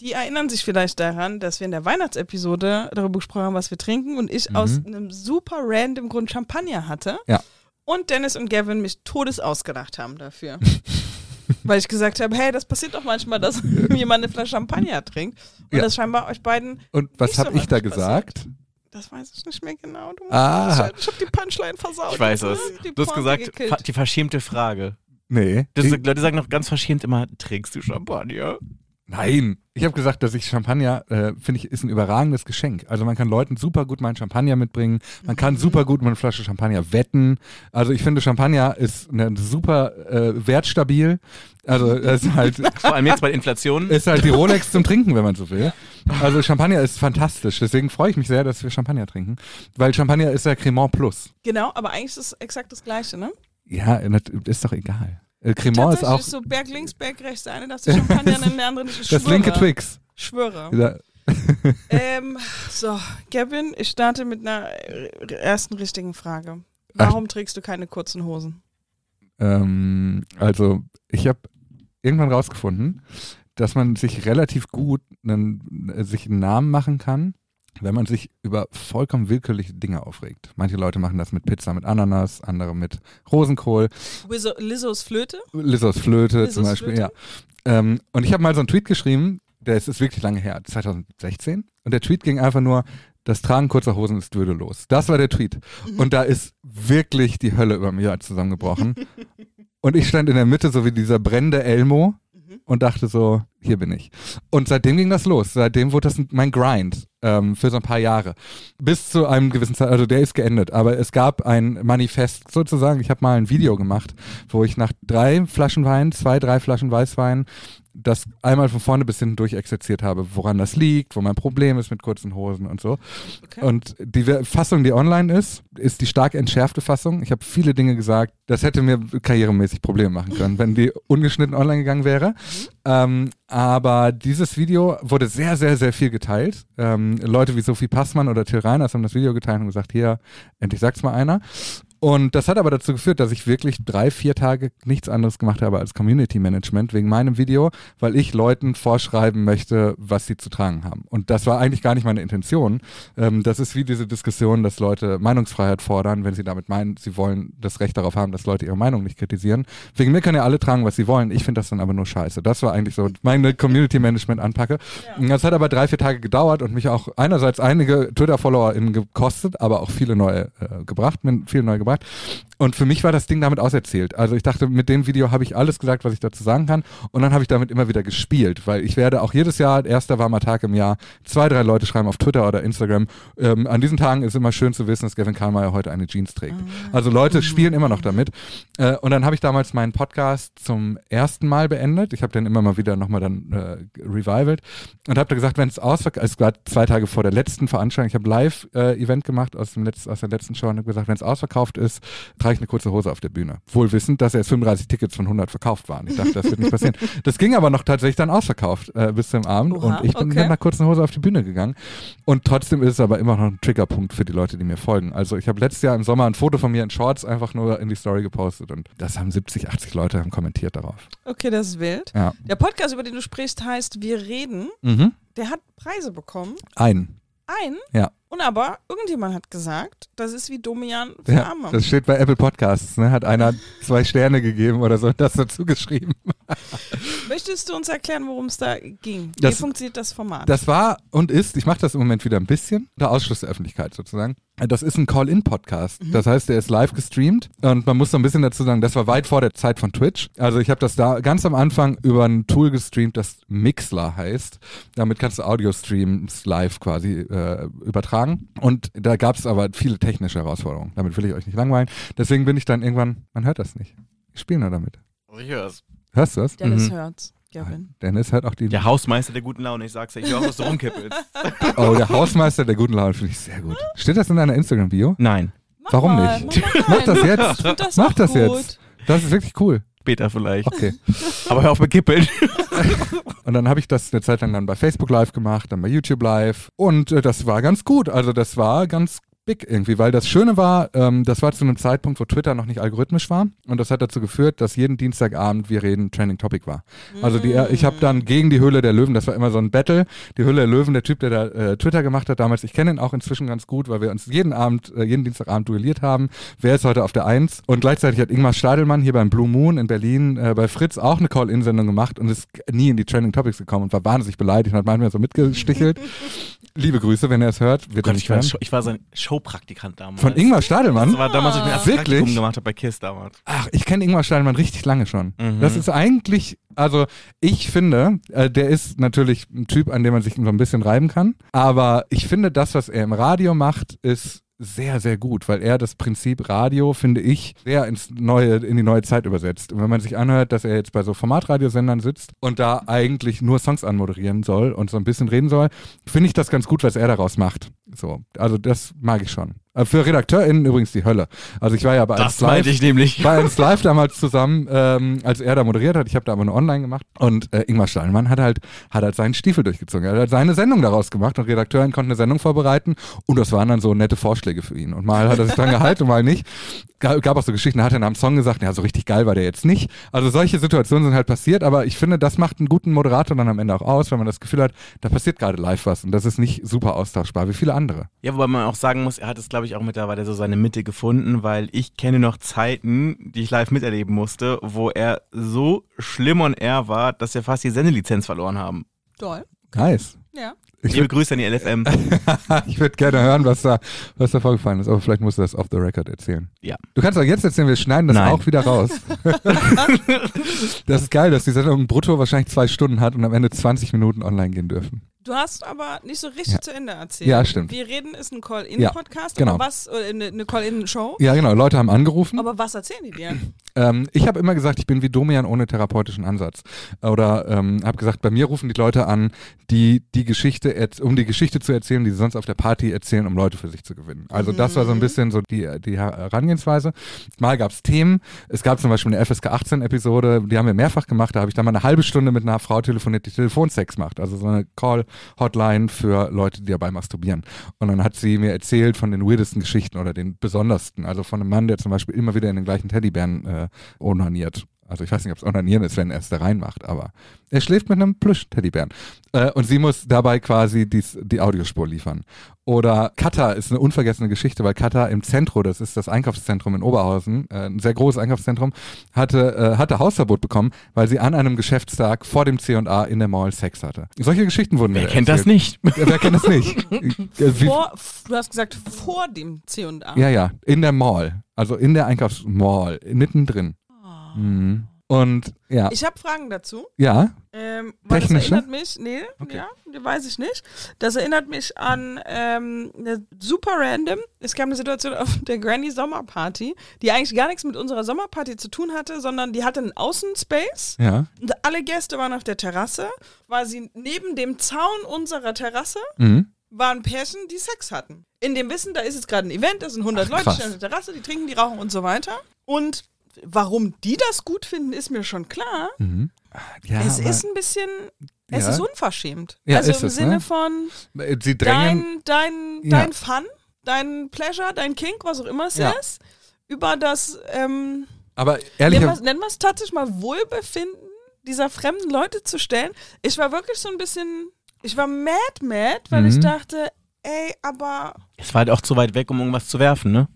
Die erinnern sich vielleicht daran, dass wir in der Weihnachtsepisode darüber gesprochen haben, was wir trinken und ich aus einem super random Grund Champagner hatte. Mhm. Ja. Und Dennis und Gavin mich todes ausgelacht haben dafür. Weil ich gesagt habe, hey, das passiert doch manchmal, dass jemand eine Flasche Champagner trinkt. Und Ja. das scheinbar euch beiden, Und was Nicht so habe ich da gesagt? das weiß ich nicht mehr genau. Du, Aha. Ich, ich habe die Punchline versaut. Ich weiß es. Du hast gesagt, gekillt. fa- die verschämte Frage. Nee. Das, Ich, Leute sagen noch ganz verschämt immer, trinkst du Champagner? nein. Ich habe gesagt, dass ich Champagner, äh, finde ich, ist ein überragendes Geschenk. Also man kann Leuten super gut mal einen Champagner mitbringen. Man kann super gut mal eine Flasche Champagner wetten. Also ich finde, Champagner ist eine super äh, wertstabil. Also es ist halt Vor allem jetzt bei Inflation. ist halt die Rolex zum Trinken, wenn man so will. Also Champagner ist fantastisch. Deswegen freue ich mich sehr, dass wir Champagner trinken. Weil Champagner ist ja Cremant Plus. Genau, aber eigentlich ist es exakt das Gleiche, ne? Ja, ist doch egal. Äh, Cremant ist auch so Berg links, Berg rechts. Der eine darf sich Champagner nennen, der andere nicht. Ich das schwöre. linke Twix. Schwöre. Ja, Ähm, so, Gavin, ich starte mit einer äh, ersten richtigen Frage. Warum trägst du keine kurzen Hosen? Ähm, also, ich habe irgendwann rausgefunden, dass man sich relativ gut einen, äh, sich einen Namen machen kann, wenn man sich über vollkommen willkürliche Dinge aufregt. Manche Leute machen das mit Pizza mit Ananas, andere mit Rosenkohl, Lizzos Flöte? Lissos Flöte Lizos zum Beispiel, Flöte? ja. Ähm, und ich habe mal so einen Tweet geschrieben, der ist, ist wirklich lange her, 2016. Und der Tweet ging einfach nur, das Tragen kurzer Hosen ist würdelos. Das war der Tweet. Und da ist wirklich die Hölle über mir zusammengebrochen. und ich stand in der Mitte, so wie dieser brennende Elmo und dachte so, hier bin ich. Und seitdem ging das los. Seitdem wurde das mein Grind ähm, für so ein paar Jahre. Bis zu einem gewissen Zeit, also der ist geendet, aber es gab ein Manifest sozusagen. Ich habe mal ein Video gemacht, wo ich nach drei Flaschen Wein, zwei, drei Flaschen Weißwein, das einmal von vorne bis hinten durch exerziert habe, woran das liegt, wo mein Problem ist mit kurzen Hosen und so. Okay. Und die Fassung, die online ist, ist die stark entschärfte Fassung. Ich habe viele Dinge gesagt, das hätte mir karrieremäßig Probleme machen können, wenn die ungeschnitten online gegangen wäre. Ähm, aber dieses Video wurde sehr, sehr, sehr viel geteilt. Ähm, Leute wie Sophie Passmann oder Till Reiners haben das Video geteilt und gesagt, hier, endlich sagt's mal einer. Und das hat aber dazu geführt, dass ich wirklich drei, vier Tage nichts anderes gemacht habe als Community Management wegen meinem Video, weil ich Leuten vorschreiben möchte, was sie zu tragen haben. Und das war eigentlich gar nicht meine Intention. Ähm, das ist wie diese Diskussion, dass Leute Meinungsfreiheit fordern, wenn sie damit meinen, sie wollen das Recht darauf haben, dass Leute ihre Meinung nicht kritisieren. Wegen mir können ja alle tragen, was sie wollen. Ich finde das dann aber nur scheiße. Das war eigentlich so meine Community Management Anpacke. Und Das hat aber drei, vier Tage gedauert und mich auch einerseits einige Twitter-FollowerInnen gekostet, aber auch viele neue äh, gebracht, viele neue gebracht. what? Und für mich war das Ding damit auserzählt. Also ich dachte, mit dem Video habe ich alles gesagt, was ich dazu sagen kann. Und dann habe ich damit immer wieder gespielt, weil ich werde auch jedes Jahr, erster warmer Tag im Jahr, zwei, drei Leute schreiben auf Twitter oder Instagram. Ähm, an diesen Tagen ist immer schön zu wissen, dass Gavin Karlmeier heute eine Jeans trägt. Also Leute spielen immer noch damit. Äh, und dann habe ich damals meinen Podcast zum ersten Mal beendet. Ich habe den immer mal wieder nochmal dann äh, revivelt und habe da gesagt, wenn es ausverkauft, es war zwei Tage vor der letzten Veranstaltung, ich habe Live-Event gemacht aus, dem Letz-, aus der letzten Show und habe gesagt, wenn es ausverkauft ist, trage ich eine kurze Hose auf der Bühne. Wohl wissend, dass erst 35 Tickets von 100 verkauft waren. Ich dachte, das wird nicht passieren. Das ging aber noch tatsächlich dann ausverkauft äh, bis zum Abend Oha, und ich bin okay. mit einer kurzen Hose auf die Bühne gegangen. Und trotzdem ist es aber immer noch ein Triggerpunkt für die Leute, die mir folgen. Also ich habe letztes Jahr im Sommer ein Foto von mir in Shorts einfach nur in die Story gepostet und das haben 70, 80 Leute haben kommentiert darauf. Okay, das ist wild. Ja. Der Podcast, über den du sprichst, heißt Wir reden. Mhm. Der hat Preise bekommen. Ein. Ein. Ja. Und aber irgendjemand hat gesagt, das ist wie Domian für Ja, Arme. das steht bei Apple Podcasts, ne? Hat einer zwei Sterne gegeben oder so, das dazu geschrieben. Möchtest du uns erklären, worum es da ging? Das- wie funktioniert das Format? Das war und ist, ich mache das im Moment wieder ein bisschen, der Ausschluss der Öffentlichkeit sozusagen. Das ist ein Call-In-Podcast. Das heißt, der ist live gestreamt und man muss so ein bisschen dazu sagen, das war weit vor der Zeit von Twitch. Also ich habe das da ganz am Anfang über ein Tool gestreamt, das Mixler heißt. Damit kannst du Audio-Streams live quasi äh, übertragen. Und da gab es aber viele technische Herausforderungen. Damit will ich euch nicht langweilen. Deswegen bin ich dann irgendwann, man hört das nicht. Ich spiele nur damit. Ich hör's. Hörst du das? Dennis Mhm. hört's. Gavin. Dennis hört auch die. Der Hausmeister der guten Laune, ich sag's ja, ich höre auch, was du rumkippelst. Oh, der Hausmeister der guten Laune finde ich sehr gut. Steht das in deiner Instagram-Bio? Nein, Mach Warum mal, nicht? Mach, mal Mach das jetzt. Das Mach das gut. jetzt. Das ist wirklich cool. später vielleicht. Okay. Aber hör auf mit Kippeln. Und dann habe ich das eine Zeit lang dann bei Facebook Live gemacht, dann bei YouTube Live. Und äh, das war ganz gut. Also das war ganz big irgendwie, weil das Schöne war, ähm, das war zu einem Zeitpunkt, wo Twitter noch nicht algorithmisch war. Und das hat dazu geführt, dass jeden Dienstagabend wir reden Trending Topic war. Also die, ich habe dann gegen die Höhle der Löwen, das war immer so ein Battle. Die Höhle der Löwen, der Typ, der da äh, Twitter gemacht hat damals, ich kenne ihn auch inzwischen ganz gut, weil wir uns jeden Abend, äh, jeden Dienstagabend duelliert haben. Wer ist heute auf der Eins? Und gleichzeitig hat Ingmar Stadelmann hier beim Blue Moon in Berlin äh, bei Fritz auch eine Call-In-Sendung gemacht und ist nie in die Trending Topics gekommen und war wahnsinnig beleidigt und hat manchmal so mitgestichelt. Liebe Grüße, wenn er es hört. Wird er Gott, ich, war. Show- ich war sein Showpraktikant damals. Von Ingmar Stadelmann? Das war damals, als ich mein erstes Wirklich? Praktikum gemacht habe bei KISS damals. Ach, ich kenne Ingmar Stadelmann richtig lange schon. Mhm. Das ist eigentlich, also ich finde, äh, der ist natürlich ein Typ, an dem man sich so ein bisschen reiben kann. Aber ich finde, das, was er im Radio macht, ist sehr, sehr gut, weil er das Prinzip Radio, finde ich, sehr ins neue, in die neue Zeit übersetzt. Und wenn man sich anhört, dass er jetzt bei so Formatradiosendern sitzt und da eigentlich nur Songs anmoderieren soll und so ein bisschen reden soll, finde ich das ganz gut, was er daraus macht. So, also das mag ich schon. Äh, Für RedakteurInnen übrigens die Hölle. Also ich war ja bei Das 1 Live, meinte ich nämlich. bei 1 Live damals zusammen, ähm, als er da moderiert hat. Ich habe da aber nur online gemacht. Und äh, Ingmar Steinmann hat halt, hat halt seinen Stiefel durchgezogen. Er hat halt seine Sendung daraus gemacht und RedakteurInnen konnten eine Sendung vorbereiten und das waren dann so nette Vorschläge für ihn. Und mal hat er sich dran gehalten und mal nicht. Ga- Gab auch so Geschichten, da hat er nach dem Song gesagt, ja, so richtig geil war der jetzt nicht. Also solche Situationen sind halt passiert, aber ich finde, das macht einen guten Moderator dann am Ende auch aus, wenn man das Gefühl hat, da passiert gerade live was und das ist nicht super austauschbar wie viele andere. Ja, wobei man auch sagen muss, er hat es, glaube ich, auch mittlerweile so seine Mitte gefunden, weil ich kenne noch Zeiten, die ich live miterleben musste, wo er so schlimm on air war, dass wir fast die Sendelizenz verloren haben. Toll. Nice. Ja. Ich Liebe würde Grüße an die LFM. ich würd gerne hören, was da, was da vorgefallen ist, aber vielleicht musst du das off the record erzählen. Ja. Du kannst auch jetzt erzählen, wir schneiden das Nein. auch wieder raus. das ist geil, dass die Sendung brutto wahrscheinlich zwei Stunden hat und am Ende 20 Minuten online gehen dürfen. Du hast aber nicht so richtig Ja. zu Ende erzählt. Ja, stimmt. Wir reden ist ein Ja, Call-In-Podcast, genau. aber was, eine Call-In-Show. Ja, genau, Leute haben angerufen. Aber was erzählen die dir? Ähm, ich habe immer gesagt, ich bin wie Domian ohne therapeutischen Ansatz. Oder ähm, habe gesagt, bei mir rufen die Leute an, die die Geschichte, um die Geschichte zu erzählen, die sie sonst auf der Party erzählen, um Leute für sich zu gewinnen. Also das war so ein bisschen so die, die Herangehensweise. Mal gab es Themen. Es gab zum Beispiel eine FSK 18 Episode, die haben wir mehrfach gemacht. Da habe ich dann mal eine halbe Stunde mit einer Frau telefoniert, die Telefonsex macht. Also so eine Call-Hotline für Leute, die dabei masturbieren. Und dann hat sie mir erzählt von den weirdesten Geschichten oder den besondersten. Also von einem Mann, der zum Beispiel immer wieder in den gleichen Teddybären äh, onaniert. Also ich weiß nicht, ob es Onanieren ist, wenn er es da reinmacht, aber er schläft mit einem Plüsch-Teddybären. Äh, und sie muss dabei quasi dies, die Audiospur liefern. Oder Kata ist eine unvergessene Geschichte, weil Kata im Zentrum, das ist das Einkaufszentrum in Oberhausen, äh, ein sehr großes Einkaufszentrum, hatte, äh, hatte Hausverbot bekommen, weil sie an einem Geschäftstag vor dem C&A in der Mall Sex hatte. Solche Geschichten wurden Wer kennt das erzählt. nicht? Ja, wer kennt das nicht? Wie- Vor, du hast gesagt, vor dem C&A. ja, ja, in der Mall. Also in der Einkaufsmall, mittendrin. Mhm. Und ja, Ich habe Fragen dazu. ja, Ähm, weil das erinnert mich, nee, ja, weiß ich nicht. Das erinnert mich an ähm, eine super random. Es gab eine Situation auf der Granny Sommerparty, die eigentlich gar nichts mit unserer Sommerparty zu tun hatte, sondern die hatte einen Außenspace ja. und alle Gäste waren auf der Terrasse. War sie neben dem Zaun unserer Terrasse Mhm. Waren Pärchen, die Sex hatten. In dem Wissen, da ist jetzt gerade ein Event, da sind 100 Ach, Leute, krass. stehen auf der Terrasse, die trinken, die rauchen und so weiter. Und warum die das gut finden, ist mir schon klar. Mhm. Ja, es ist ein bisschen, es Ja. ist unverschämt. Ja, also ist im es, Sinne ne? von Sie drängen. dein, dein, dein Fun, dein Pleasure, dein Kink, was auch immer es ist, über das, ähm, aber ehrlich, nennen wir es tatsächlich mal Wohlbefinden dieser fremden Leute zu stellen. Ich war wirklich so ein bisschen, ich war mad, mad, weil ich Mhm. dachte, ey, aber Es war halt auch zu weit weg, um irgendwas zu werfen, ne?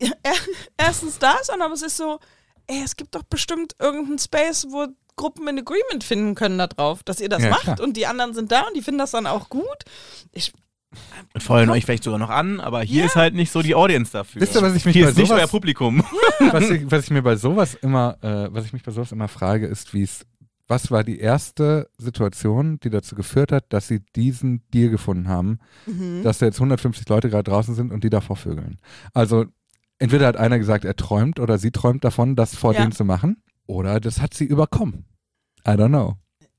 erstens das, und aber es ist so, ey, es gibt doch bestimmt irgendeinen Space, wo Gruppen ein Agreement finden können darauf, dass ihr das Ja, macht klar. und die anderen sind da und die finden das dann auch gut. Ich, Und feuern euch vielleicht sogar noch an, aber hier Ja. ist halt nicht so die Audience dafür. Wisst ihr, was ich mich hier bei ist nicht sowas- euer Publikum. was, ich, was ich mir bei sowas immer, äh, was ich mich bei sowas immer frage, ist, wie es, was war die erste Situation, die dazu geführt hat, dass sie diesen Deal gefunden haben, Mhm. dass da jetzt 150 Leute gerade draußen sind und die davor vögeln. Also entweder hat einer gesagt, er träumt oder sie träumt davon, das vor Ja. denen zu machen, oder das hat sie überkommen. I don't know.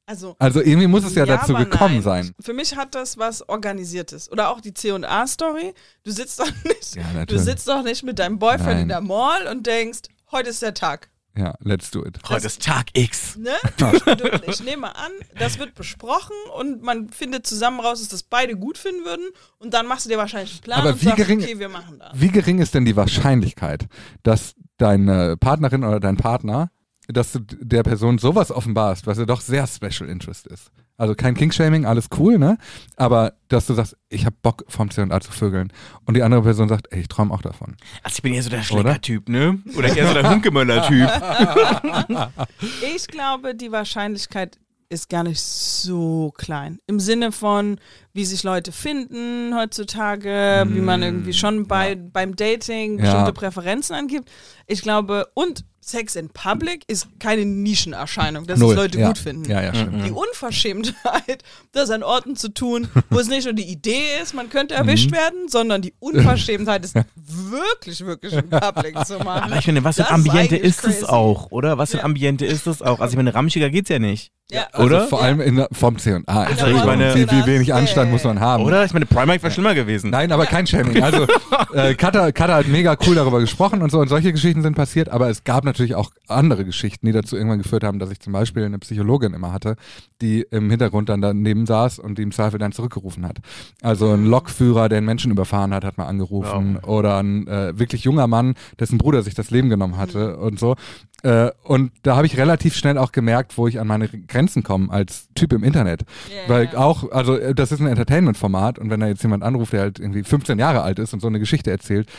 also, Also irgendwie muss es ja, dazu aber gekommen nein. sein. Für mich hat das was Organisiertes. Oder auch die C&A-Story. Du sitzt doch nicht, Ja, du sitzt doch nicht mit deinem Boyfriend Nein. in der Mall und denkst, heute ist der Tag. Ja, let's do it. Heute ist Tag X. Ne? Ich nehme an, das wird besprochen und man findet zusammen raus, dass das beide gut finden würden und dann machst du dir wahrscheinlich einen Plan Aber und wie sagst, gering- okay, wir machen das. Wie gering ist denn die Wahrscheinlichkeit, dass deine Partnerin oder dein Partner, dass du der Person sowas offenbarst, was ja doch sehr Special Interest ist? Also kein King-Shaming, alles cool, ne? Aber dass du sagst, ich hab Bock vom C&A zu vögeln und die andere Person sagt, ey, ich träume auch davon. Also ich bin eher so der? Schlägertyp, ne? Oder eher so der Hunkemöller-Typ. Ich glaube, die Wahrscheinlichkeit ist gar nicht so klein. Im Sinne von, wie sich Leute finden heutzutage, wie man irgendwie schon bei, beim Dating Ja. bestimmte Präferenzen angibt. Ich glaube, und Sex in Public ist keine Nischenerscheinung, dass Null. es Leute ja. gut finden. Ja, ja, stimmt. Die Unverschämtheit, das an Orten zu tun, wo es nicht nur die Idee ist, man könnte erwischt Mhm. werden, sondern die Unverschämtheit ist wirklich, wirklich im Public zu machen. Aber ich finde, was für ein Ambiente ist es auch, oder? Was für ein Ja. Ambiente ist es auch? Also ich meine, ramschiger geht's ja nicht. Ja. Also Oder? vor allem in, vom C&A. Also der ich meine- wie, wie wenig Anstand muss man haben. Oder? Ich meine, Primark wäre schlimmer gewesen. Nein, aber kein Shaming. Also äh, Katha, Katha hat mega cool darüber gesprochen und so und solche Geschichten sind passiert, aber es gab natürlich auch andere Geschichten, die dazu irgendwann geführt haben, dass ich zum Beispiel eine Psychologin immer hatte, die im Hintergrund dann daneben saß und die im Zweifel dann zurückgerufen hat. Also ein Lokführer, der einen Menschen überfahren hat, hat mal angerufen oder ein äh, wirklich junger Mann, dessen Bruder sich das Leben genommen hatte und so. Äh, und da habe ich relativ schnell auch gemerkt, wo ich an meine Grenzen komme als Typ im Internet. Ja, Weil auch, also äh, das ist ein Entertainment-Format und wenn da jetzt jemand anruft, der halt irgendwie 15 Jahre alt ist und so eine Geschichte erzählt,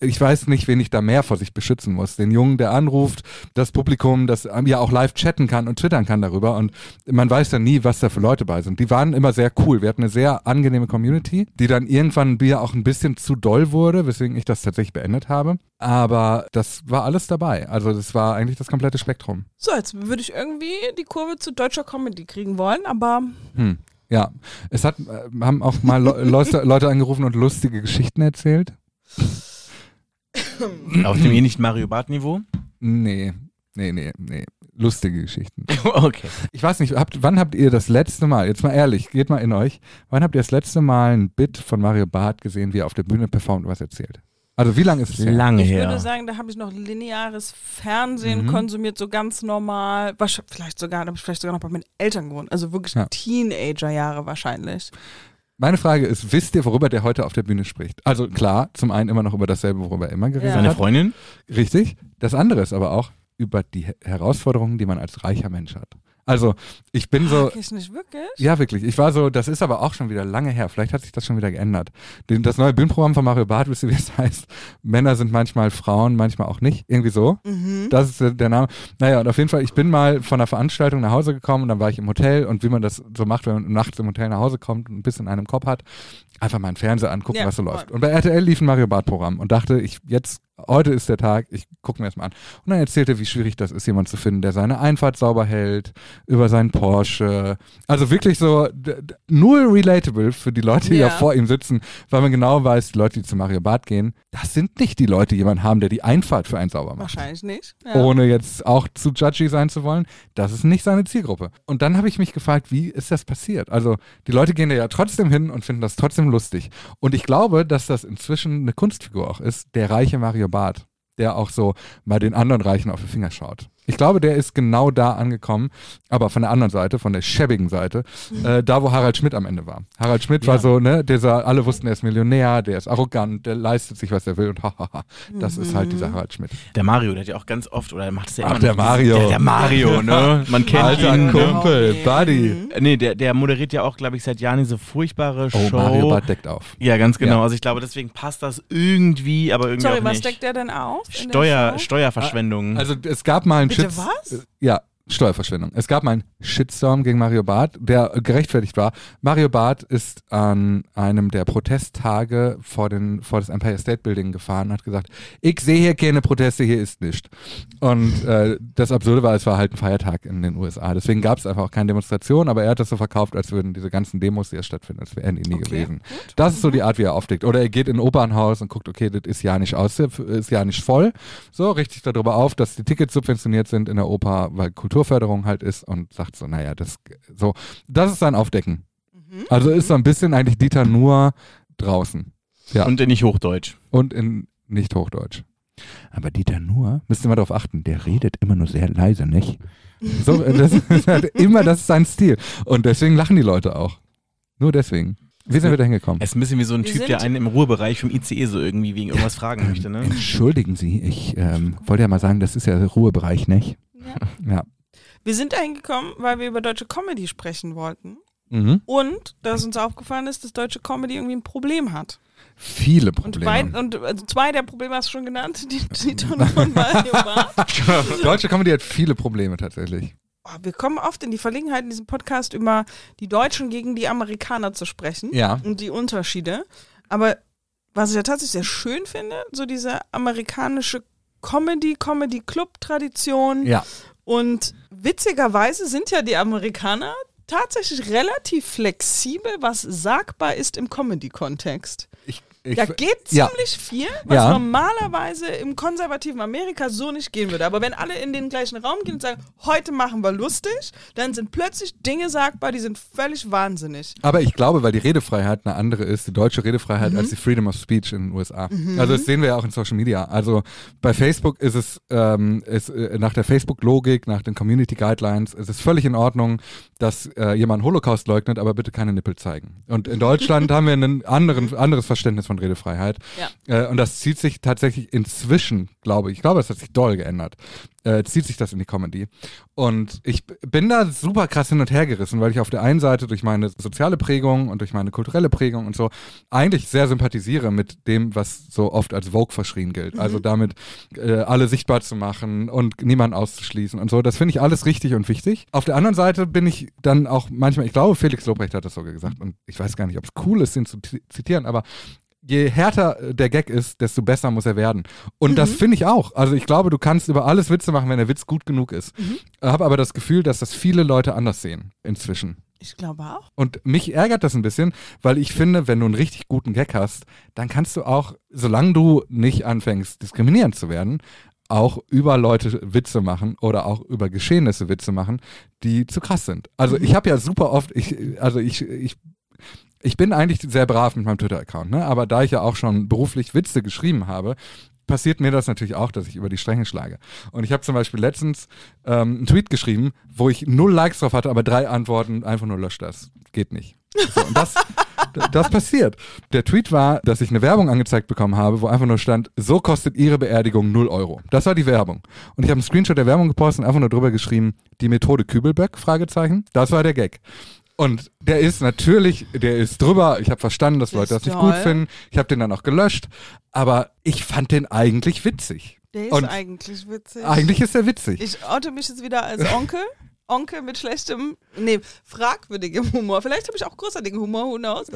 ich weiß nicht, wen ich da mehr vor sich beschützen muss. Den Jungen, der anruft, das Publikum, das ähm, ja auch live chatten kann und twittern kann darüber und man weiß dann nie, was da für Leute bei sind. Die waren immer sehr cool. Wir hatten eine sehr angenehme Community, die dann irgendwann mir auch ein bisschen zu doll wurde, weswegen ich das tatsächlich beendet habe. Aber das war alles dabei. Also das war eigentlich das komplette Spektrum. So, jetzt würde ich irgendwie die Kurve zu deutscher Comedy kriegen wollen, aber Hm. Ja, es hat, äh, haben auch mal Le Leute, Leute angerufen und lustige Geschichten erzählt. Auf dem eh nicht Mario Bart-Niveau? Nee, nee, nee, nee. Lustige Geschichten. okay. Ich weiß nicht, habt, wann habt ihr das letzte Mal, jetzt mal ehrlich, geht mal in euch, wann habt ihr das letzte Mal ein Bit von Mario Barth gesehen, wie er auf der Bühne performt und was erzählt? Also wie lange ist es her? Lange ich her. würde sagen, da habe ich noch lineares Fernsehen Mhm. konsumiert, so ganz normal. Vielleicht sogar, da habe ich vielleicht sogar noch bei meinen Eltern gewohnt. Also wirklich Ja. Teenager-Jahre wahrscheinlich. Meine Frage ist, wisst ihr, worüber der heute auf der Bühne spricht? Also klar, zum einen immer noch über dasselbe, worüber er immer geredet Ja. Seine hat. Freundin? Richtig. Das andere ist aber auch über die He- Herausforderungen, die man als reicher Mensch hat. Also ich bin so, ich nicht wirklich? Ja, wirklich. Ich war so, das ist aber auch schon wieder lange her. Vielleicht hat sich das schon wieder geändert. Das neue Bühnenprogramm von Mario Barth, wisst ihr, wie es heißt? Männer sind manchmal Frauen, manchmal auch nicht. Irgendwie so. Mhm. Das ist der- Name. Naja, und auf jeden Fall, ich bin mal von einer Veranstaltung nach Hause gekommen und dann war ich im Hotel und wie man das so macht, wenn man nachts im Hotel nach Hause kommt und ein bisschen einen im Kopf hat, einfach mal einen Fernseher angucken, Ja, was so läuft. Und bei RTL lief ein Mario Barth Programm und dachte, ich jetzt, heute ist der Tag, ich gucke mir das mal an. Und dann erzählte, wie schwierig das ist, jemanden zu finden, der seine Einfahrt sauber hält, über seinen Porsche. Also wirklich so null relatable für die Leute, die Ja. da vor ihm sitzen, weil man genau weiß, die Leute, die zu Mario Barth gehen, das sind nicht die Leute, die jemanden haben, der die Einfahrt für einen sauber macht Wahrscheinlich nicht. Ja. ohne jetzt auch zu judgy sein zu wollen, das ist nicht seine Zielgruppe. Und dann habe ich mich gefragt, wie ist das passiert? Also die Leute gehen da ja trotzdem hin und finden das trotzdem lustig. Und ich glaube, dass das inzwischen eine Kunstfigur auch ist, der reiche Mario Barth, der auch so mal den anderen Reichen auf die Finger schaut. Ich glaube, der ist genau da angekommen, aber von der anderen Seite, von der schäbigen Seite, äh, da wo Harald Schmidt am Ende war. Harald Schmidt war so, ne, dieser, alle wussten, er ist Millionär, der ist arrogant, der leistet sich, was er will und hahaha. Das ist halt dieser Harald Schmidt. Der Mario, der hat ja auch ganz oft, oder der macht es ja Ach, immer der noch. Mario. Der, der Mario, ne? Man kennt Alter ihn. Ne? Kumpel, Okay. Buddy. Äh, Nee, der, der moderiert ja auch, glaube ich, seit Jahren diese furchtbare Oh, Show. Mario Barth deckt auf. Ja, ganz genau. Ja. Also ich glaube, deswegen passt das irgendwie, aber irgendwie Sorry, auch was nicht. deckt der denn auf? der Steuer? Steuerverschwendung. Also es gab mal einen Bitte Shits- was? äh, Ja, Steuerverschwendung. Es gab mal einen Shitstorm gegen Mario Barth, der gerechtfertigt war. Mario Barth ist an einem der Protesttage vor, den, vor das Empire State Building gefahren und hat gesagt, ich sehe hier keine Proteste, hier ist nichts. Und äh, das Absurde war, es war halt ein Feiertag in den USA. Deswegen gab es einfach auch keine Demonstration, aber er hat das so verkauft, als würden diese ganzen Demos, die ja stattfinden, als wären die nie Okay, gewesen. Das ist so die Art, wie er aufdeckt. Oder er geht in ein Opernhaus und guckt, okay, das ist ja nicht aus, ist ja nicht voll. So, richtig darüber auf, dass die Tickets subventioniert sind in der Oper, weil Kulturförderung halt ist und sagt so, naja, das so, das ist sein Aufdecken. Mhm. Also ist so ein bisschen eigentlich Dieter nur draußen. Ja. Und, Und nicht Hochdeutsch. in nicht Hochdeutsch. Aber Dieter Nuhr, müsst ihr mal darauf achten, der redet immer nur sehr leise, nicht? So, das ist halt immer, das ist sein Stil. Und deswegen lachen die Leute auch. Nur deswegen. Wie sind wir da hingekommen? Er ist ein bisschen wie so ein Wir Typ, der einen im Ruhebereich vom ICE so irgendwie wegen irgendwas fragen möchte, ne? Entschuldigen Sie, ich ähm, wollte ja mal sagen, das ist ja der Ruhebereich, nicht? Ja. Ja. Wir sind dahin gekommen, weil wir über deutsche Comedy sprechen wollten. Mhm. Und dass uns aufgefallen ist, dass deutsche Comedy irgendwie ein Problem hat. Viele Und, Probleme. beid, und also zwei der Probleme hast du schon genannt, die, die Ton von Mario Barth. Deutsche Comedy hat viele Probleme tatsächlich. Oh, wir kommen oft in die Verlegenheit in diesem Podcast über die Deutschen gegen die Amerikaner zu sprechen Ja. und die Unterschiede. Aber was ich ja tatsächlich sehr schön finde, so diese amerikanische Comedy, Comedy-Club-Tradition. Ja. Und witzigerweise sind ja die Amerikaner tatsächlich relativ flexibel, was sagbar ist im Comedy-Kontext. Ich, ich, Da geht ja. ziemlich viel, was Ja. normalerweise im konservativen Amerika so nicht gehen würde. Aber wenn alle in den gleichen Raum gehen und sagen, heute machen wir lustig, dann sind plötzlich Dinge sagbar, die sind völlig wahnsinnig. Aber ich glaube, weil die Redefreiheit eine andere ist, die deutsche Redefreiheit, Mhm. als die Freedom of Speech in den USA. Also das sehen wir ja auch in Social Media. Also bei Facebook ist es ähm, ist, äh, nach der Facebook-Logik, nach den Community Guidelines, ist es völlig in Ordnung, dass äh, jemand Holocaust leugnet, aber bitte keine Nippel zeigen. Und in Deutschland haben wir ein anderen, anderes Verständnis von Redefreiheit. Äh, und das zieht sich tatsächlich inzwischen, glaube ich, ich glaube, das hat sich doll geändert, äh, zieht sich das in die Comedy. Und ich bin da super krass hin und her gerissen, weil ich auf der einen Seite durch meine soziale Prägung und durch meine kulturelle Prägung und so eigentlich sehr sympathisiere mit dem, was so oft als Vogue verschrien gilt. Also damit äh, alle sichtbar zu machen und niemanden auszuschließen und so. Das finde ich alles richtig und wichtig. Auf der anderen Seite bin ich dann auch manchmal, ich glaube, Felix Lobrecht hat das sogar gesagt und ich weiß gar nicht, ob es cool ist, ihn zu ti- zitieren, aber je härter äh, der Gag ist, desto besser muss er werden. Und das finde ich auch. Also ich glaube, du kannst über alles Witze machen, wenn der Witz gut genug ist. Habe aber das Gefühl, dass das viele Leute anders sehen inzwischen. Ich glaube auch. Und mich ärgert das ein bisschen, weil ich finde, wenn du einen richtig guten Gag hast, dann kannst du auch, solange du nicht anfängst, diskriminierend zu werden, auch über Leute Witze machen oder auch über Geschehnisse Witze machen, die zu krass sind. Also ich habe ja super oft, ich, also ich, ich ich bin eigentlich sehr brav mit meinem Twitter-Account, ne? aber da ich ja auch schon beruflich Witze geschrieben habe, passiert mir das natürlich auch, dass ich über die Stränge schlage. Und ich habe zum Beispiel letztens ähm, einen Tweet geschrieben, wo ich null Likes drauf hatte, aber drei Antworten, einfach nur löscht das. Geht nicht. So, und das, das passiert. Der Tweet war, dass ich eine Werbung angezeigt bekommen habe, wo einfach nur stand, so kostet Ihre Beerdigung 0 Euro. Das war die Werbung. Und ich habe einen Screenshot der Werbung gepostet und einfach nur drüber geschrieben, die Methode Kübelböck, Fragezeichen. Das war der Gag. Und der ist natürlich, der ist drüber. Ich habe verstanden, dass Der Leute das nicht toll. gut finden. Ich habe den dann auch gelöscht. Aber ich fand den eigentlich witzig. Der ist Und eigentlich witzig. Eigentlich ist er witzig. Ich oute mich jetzt wieder als Onkel. Onkel mit schlechtem, nee, fragwürdigem Humor. Vielleicht habe ich auch großartigen Humor, who knows?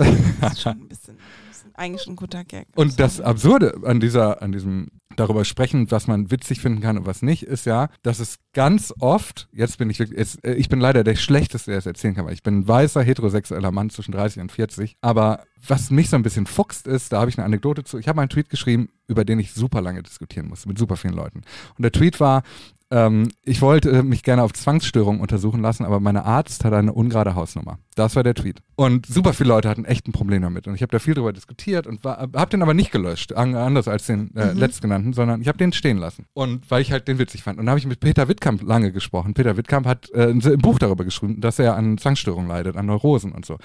Das ist schon ein bisschen, ein bisschen eigentlich ein guter Gag. Und das Absurde an dieser, an diesem darüber sprechen, was man witzig finden kann und was nicht, ist ja, dass es ganz oft, jetzt bin ich wirklich, jetzt, äh, ich bin leider der Schlechteste, der es erzählen kann, weil ich bin ein weißer, heterosexueller Mann zwischen 30 und 40. Aber was mich so ein bisschen fuchst ist, da habe ich eine Anekdote zu. Ich habe einen Tweet geschrieben, über den ich super lange diskutieren musste, mit super vielen Leuten. Und der Tweet war, ähm, ich wollte äh, mich gerne auf Zwangsstörungen untersuchen lassen, aber meine Arzt hat eine ungerade Hausnummer. Das war der Tweet. Und super viele Leute hatten echt ein Problem damit. Und ich habe da viel drüber diskutiert und habe den aber nicht gelöscht, an, anders als den äh, letztgenannten, sondern ich habe den stehen lassen. Und weil ich halt den witzig fand. Und dann habe ich mit Peter Wittkamp lange gesprochen. Peter Wittkamp hat äh, ein Buch darüber geschrieben, dass er an Zwangsstörungen leidet, an Neurosen und so.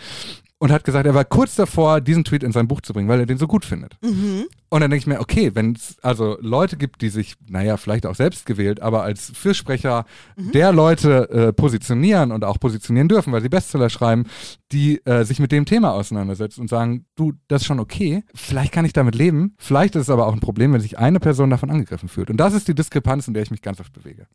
Und hat gesagt, er war kurz davor, diesen Tweet in sein Buch zu bringen, weil er den so gut findet. Und dann denke ich mir, okay, wenn es also Leute gibt, die sich, naja, vielleicht auch selbst gewählt, aber als Fürsprecher der Leute äh, positionieren und auch positionieren dürfen, weil sie Bestseller schreiben, die äh, sich mit dem Thema auseinandersetzen und sagen, du, das ist schon okay, vielleicht kann ich damit leben, vielleicht ist es aber auch ein Problem, wenn sich eine Person davon angegriffen fühlt. Und das ist die Diskrepanz, in der ich mich ganz oft bewege.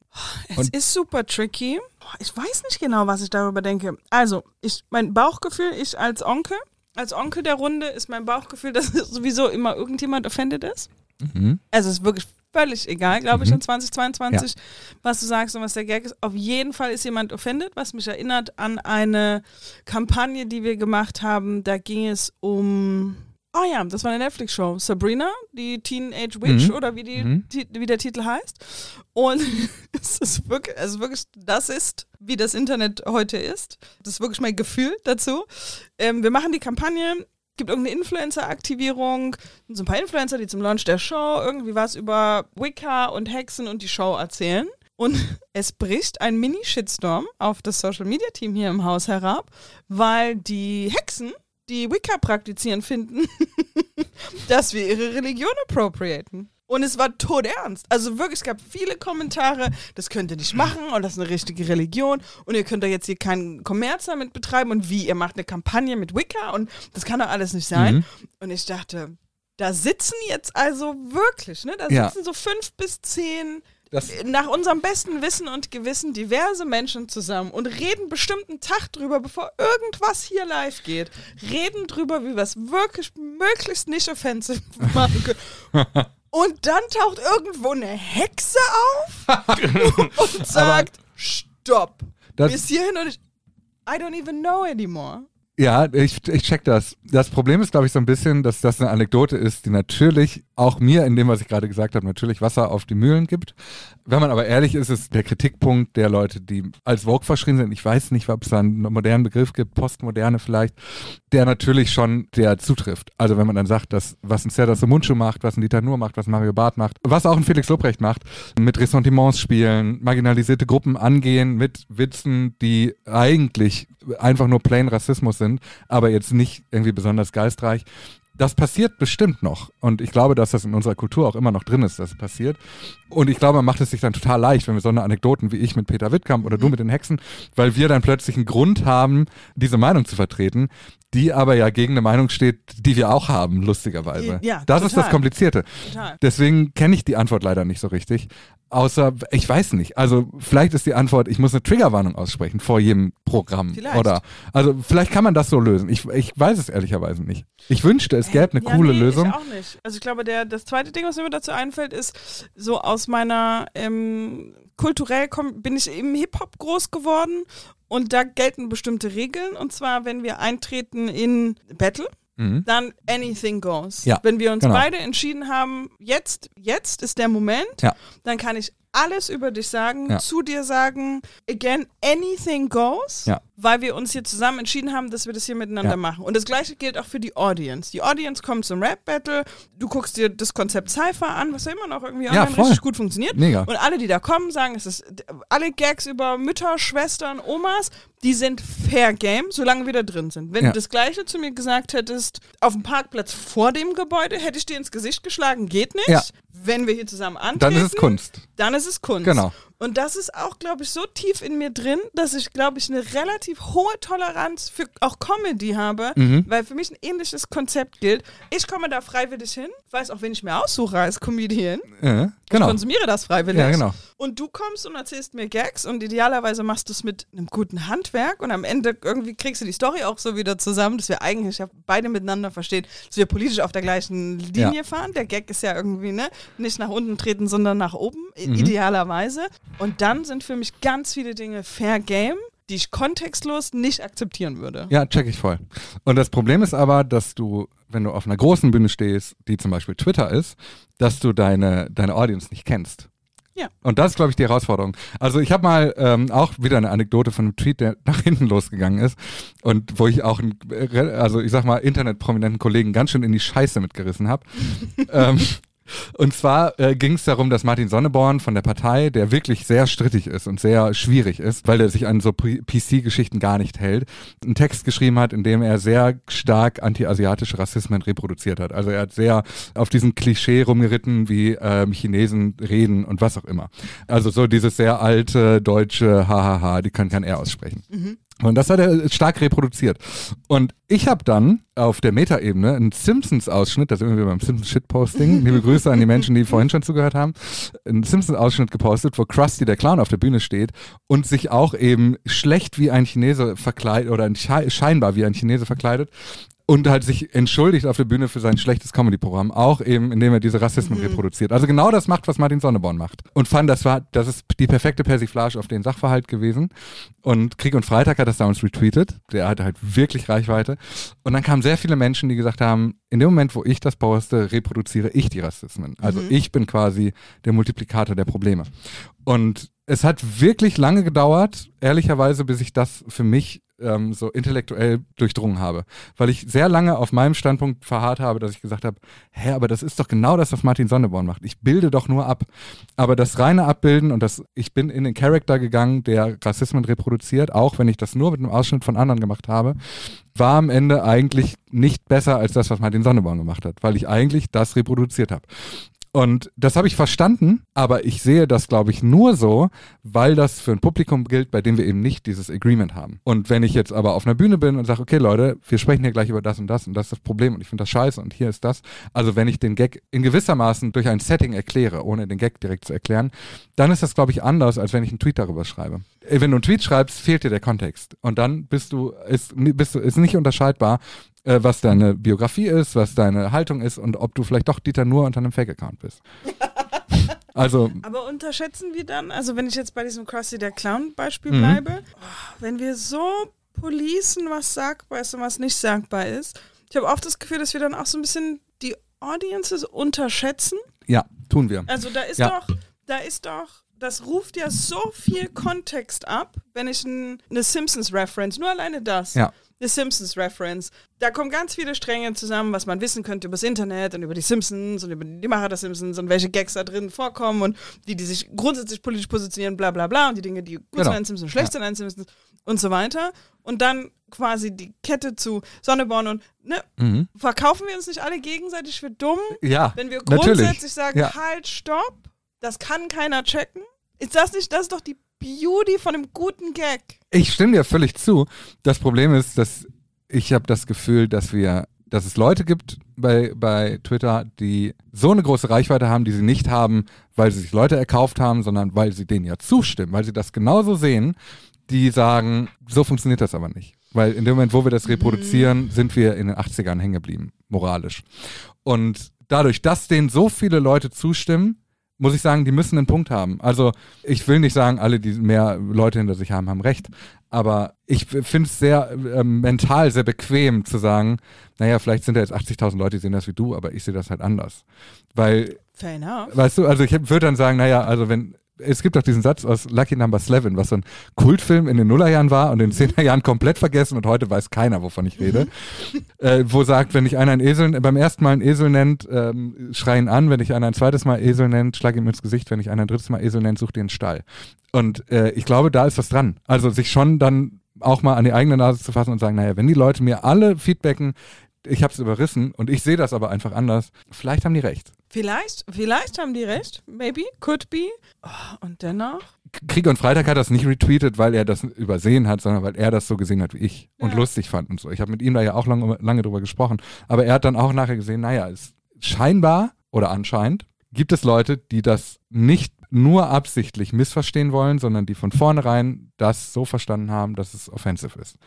Es Und- ist super tricky. Ich weiß nicht genau, was ich darüber denke. Also, ich, mein Bauchgefühl, ich als Onkel, als Onkel der Runde, ist mein Bauchgefühl, dass sowieso immer irgendjemand offended ist. Mhm. Also, es ist wirklich völlig egal, glaube ich, in 2022, was du sagst und was der Gag ist. Auf jeden Fall ist jemand offended, was mich erinnert an eine Kampagne, die wir gemacht haben. Da ging es um. Oh ja, das war eine Netflix-Show. Sabrina, die Teenage Witch Mhm. oder wie, die, Mhm. Wie der Titel heißt. Und es ist wirklich, also wirklich, das ist, wie das Internet heute ist. Das ist wirklich mein Gefühl dazu. Ähm, wir machen die Kampagne, gibt irgendeine Influencer-Aktivierung, so ein paar Influencer, die zum Launch der Show irgendwie was über Wicca und Hexen und die Show erzählen. Und es bricht ein Mini-Shitstorm auf das Social-Media-Team hier im Haus herab, weil die Hexen, die Wicca praktizieren, finden, dass wir ihre Religion appropriaten. Und es war todernst. Also wirklich, es gab viele Kommentare, das könnt ihr nicht machen und das ist eine richtige Religion und ihr könnt doch jetzt hier keinen Kommerz damit betreiben und wie, ihr macht eine Kampagne mit Wicca und das kann doch alles nicht sein. Mhm. Und ich dachte, da sitzen jetzt also wirklich, ne, da Ja. sitzen so fünf bis zehn Das, nach unserem besten Wissen und Gewissen diverse Menschen zusammen und reden bestimmt einen Tag drüber, bevor irgendwas hier live geht. Reden drüber, wie wir es wirklich möglichst nicht offensiv machen können. Und dann taucht irgendwo eine Hexe auf und sagt, stopp, Das- bis hierhin und ich, I don't even know anymore. Ja, ich, ich check das. Das Problem ist, glaube ich, so ein bisschen, dass das eine Anekdote ist, die natürlich auch mir in dem, was ich gerade gesagt habe, natürlich Wasser auf die Mühlen gibt. Wenn man aber ehrlich ist, ist der Kritikpunkt der Leute, die als Vogue verschrien sind, ich weiß nicht, ob es da einen modernen Begriff gibt, Postmoderne vielleicht, der natürlich schon der zutrifft. Also wenn man dann sagt, dass was ein Serdar Mundschuh macht, was ein Dieter Nuhr macht, was Mario Barth macht, was auch ein Felix Lobrecht macht, mit Ressentiments spielen, marginalisierte Gruppen angehen mit Witzen, die eigentlich einfach nur plain Rassismus sind, aber jetzt nicht irgendwie besonders geistreich. Das passiert bestimmt noch. Und ich glaube, dass das in unserer Kultur auch immer noch drin ist, dass es passiert. Und ich glaube, man macht es sich dann total leicht, wenn wir so eine Anekdoten wie ich mit Peter Wittkamp oder du mit den Hexen, weil wir dann plötzlich einen Grund haben, diese Meinung zu vertreten, die aber ja gegen eine Meinung steht, die wir auch haben, lustigerweise. Ja, das ist das total. Komplizierte. Total. Deswegen kenne ich die Antwort leider nicht so richtig. Außer, ich weiß nicht. Also vielleicht ist die Antwort, ich muss eine Triggerwarnung aussprechen vor jedem Programm. Vielleicht. Oder also vielleicht kann man das so lösen. Ich, ich weiß es ehrlicherweise nicht. Ich wünschte, es gäbe eine ja, coole nee, Lösung. Ich auch nicht. Also ich glaube, der, das zweite Ding, was mir dazu einfällt, ist so aus meiner ähm, kulturell bin ich im Hip-Hop groß geworden und da gelten bestimmte Regeln. Und zwar, wenn wir eintreten in Battle, Mhm. dann anything goes. Ja, Wenn wir uns genau. beide entschieden haben, jetzt, jetzt ist der Moment, Ja. dann kann ich alles über dich sagen, Ja. zu dir sagen, again, anything goes. Weil wir uns hier zusammen entschieden haben, dass wir das hier miteinander Ja. machen. Und das gleiche gilt auch für die Audience. Die Audience kommt zum Rap-Battle, du guckst dir das Konzept Cypher an, was ja immer noch irgendwie Ja, richtig gut funktioniert. Mega. Und alle, die da kommen, sagen, es ist alle Gags über Mütter, Schwestern, Omas, die sind fair game, solange wir da drin sind. Wenn Ja. du das Gleiche zu mir gesagt hättest, auf dem Parkplatz vor dem Gebäude, hätte ich dir ins Gesicht geschlagen, geht nicht. Ja. Wenn wir hier zusammen antreten, Dann ist es Kunst. dann ist es Kunst. Genau. Und das ist auch, glaube ich, so tief in mir drin, dass ich, glaube ich, eine relativ hohe Toleranz für auch Comedy habe, Mhm. weil für mich ein ähnliches Konzept gilt. Ich komme da freiwillig hin, weiß auch, wen ich mir aussuche als Comedian. Ich genau. konsumiere das freiwillig. Ja, genau. Und du kommst und erzählst mir Gags und idealerweise machst du es mit einem guten Handwerk und am Ende irgendwie kriegst du die Story auch so wieder zusammen, dass wir eigentlich ja beide miteinander verstehen, dass wir politisch auf der gleichen Linie Ja. fahren. Der Gag ist ja irgendwie, ne, nicht nach unten treten, sondern nach oben, Mhm. idealerweise. Und dann sind für mich ganz viele Dinge Fair Game, die ich kontextlos nicht akzeptieren würde. Ja, check ich voll. Und das Problem ist aber, dass du, wenn du auf einer großen Bühne stehst, die zum Beispiel Twitter ist, dass du deine, deine Audience nicht kennst. Ja. Und das ist, glaube ich, die Herausforderung. Also ich habe mal ähm, auch wieder eine Anekdote von einem Tweet, der nach hinten losgegangen ist und wo ich auch, einen, äh, also ich sag mal, internetprominenten Kollegen ganz schön in die Scheiße mitgerissen habe. ähm, und zwar äh, ging es darum, dass Martin Sonneborn von der Partei, der wirklich sehr strittig ist und sehr schwierig ist, weil er sich an so PC-Geschichten gar nicht hält, einen Text geschrieben hat, in dem er sehr stark anti-asiatische Rassismen reproduziert hat. Also er hat sehr auf diesen Klischee rumgeritten, wie ähm, Chinesen reden und was auch immer. Also so dieses sehr alte deutsche Hahaha, die kann kein R aussprechen. Und das hat er stark reproduziert. Und ich habe dann auf der Metaebene einen Simpsons-Ausschnitt, das ist irgendwie beim Simpsons-Shitposting, liebe Grüße an die Menschen, die vorhin schon zugehört haben, einen Simpsons-Ausschnitt gepostet, wo Krusty der Clown auf der Bühne steht und sich auch eben schlecht wie ein Chinese verkleidet oder sche scheinbar wie ein Chinese verkleidet und halt sich entschuldigt auf der Bühne für sein schlechtes Comedy-Programm, auch eben, indem er diese Rassismen reproduziert. Also genau das macht, was Martin Sonneborn macht. Und fand, das war, das ist die perfekte Persiflage auf den Sachverhalt gewesen. Und Krieg und Freitag hat das damals retweetet. Der hatte halt wirklich Reichweite. Und dann kamen sehr viele Menschen, die gesagt haben, in dem Moment, wo ich das poste, reproduziere ich die Rassismen. Also ich bin quasi der Multiplikator der Probleme. Und es hat wirklich lange gedauert, ehrlicherweise, bis ich das für mich ähm, so intellektuell durchdrungen habe. Weil ich sehr lange auf meinem Standpunkt verharrt habe, dass ich gesagt habe, hä, aber das ist doch genau das, was Martin Sonneborn macht. Ich bilde doch nur ab. Aber das reine Abbilden und das, ich bin in den Charakter gegangen, der Rassismen reproduziert, auch wenn ich das nur mit einem Ausschnitt von anderen gemacht habe, war am Ende eigentlich nicht besser als das, was Martin Sonneborn gemacht hat, weil ich eigentlich das reproduziert habe. Und das habe ich verstanden, aber ich sehe das, glaube ich, nur so, weil das für ein Publikum gilt, bei dem wir eben nicht dieses Agreement haben. Und wenn ich jetzt aber auf einer Bühne bin und sage, okay Leute, wir sprechen hier gleich über das und das und das ist das Problem und ich finde das scheiße und hier ist das. Also wenn ich den Gag in gewissermaßen durch ein Setting erkläre, ohne den Gag direkt zu erklären, dann ist das, glaube ich, anders, als wenn ich einen Tweet darüber schreibe. Äh, Wenn du einen Tweet schreibst, fehlt dir der Kontext. Und dann bist du, ist, bist du, ist nicht unterscheidbar, äh, was deine Biografie ist, was deine Haltung ist und ob du vielleicht doch Dieter nur unter einem Fake-Account bist. Also, Aber unterschätzen wir dann, also wenn ich jetzt bei diesem Krusty der Clown-Beispiel Mhm. bleibe, oh, wenn wir so policen, was sagbar ist und was nicht sagbar ist, ich habe oft das Gefühl, dass wir dann auch so ein bisschen die Audiences unterschätzen. ja, tun wir. Also da ist Ja. doch, da ist doch, das ruft ja so viel Kontext ab, wenn ich ein, eine Simpsons-Reference, nur alleine das. Ja. Eine Simpsons-Reference. Da kommen ganz viele Stränge zusammen, was man wissen könnte über das Internet und über die Simpsons und über die Macher der Simpsons und welche Gags da drin vorkommen und wie die sich grundsätzlich politisch positionieren, bla bla bla und die Dinge, die gut Genau. sind an Simpsons, schlecht sind an Simpsons und so weiter. Und dann quasi die Kette zu Sonneborn und ne, Mhm. verkaufen wir uns nicht alle gegenseitig für dumm? Ja, Wenn wir natürlich. grundsätzlich sagen, Ja. halt, stopp, das kann keiner checken, ist das nicht, das ist doch die Beauty von einem guten Gag. Ich stimme dir völlig zu. Das Problem ist, dass ich habe das Gefühl, dass wir, dass es Leute gibt bei, bei Twitter, die so eine große Reichweite haben, die sie nicht haben, weil sie sich Leute erkauft haben, sondern weil sie denen ja zustimmen, weil sie das genauso sehen, die sagen, so funktioniert das aber nicht. Weil in dem Moment, wo wir das reproduzieren, sind wir in den 80ern hängen geblieben, moralisch. Und dadurch, dass denen so viele Leute zustimmen, muss ich sagen, die müssen einen Punkt haben. Also ich will nicht sagen, alle, die mehr Leute hinter sich haben, haben recht. Aber ich finde es sehr ähm, mental sehr bequem zu sagen, naja, vielleicht sind da jetzt 80.000 Leute, die sehen das wie du, aber ich sehe das halt anders. Weil, Fair enough. weißt du, also ich würde dann sagen, naja, also wenn, es gibt doch diesen Satz aus Lucky Number 11, was so ein Kultfilm in den Nullerjahren war und in den Zehnerjahren komplett vergessen und heute weiß keiner, wovon ich rede. äh, wo sagt, wenn dich einer einen Esel, beim ersten Mal einen Esel nennt, ähm, schrei ihn an, wenn dich einer ein zweites Mal Esel nennt, schlag ihm ins Gesicht, wenn dich einer ein drittes Mal Esel nennt, such dir einen Stall. Und äh, ich glaube, da ist was dran. Also sich schon dann auch mal an die eigene Nase zu fassen und sagen, naja, wenn die Leute mir alle feedbacken, ich habe es überrissen und ich sehe das aber einfach anders, vielleicht haben die recht. Vielleicht, vielleicht haben die recht. Maybe, could be. Oh, und dennoch. Krieg und Freitag hat das nicht retweetet, weil er das übersehen hat, sondern weil er das so gesehen hat wie ich und Ja. lustig fand und so. Ich habe mit ihm da ja auch lange, lange drüber gesprochen. Aber er hat dann auch nachher gesehen, naja, es scheinbar oder anscheinend gibt es Leute, die das nicht nur absichtlich missverstehen wollen, sondern die von vornherein das so verstanden haben, dass es offensive ist.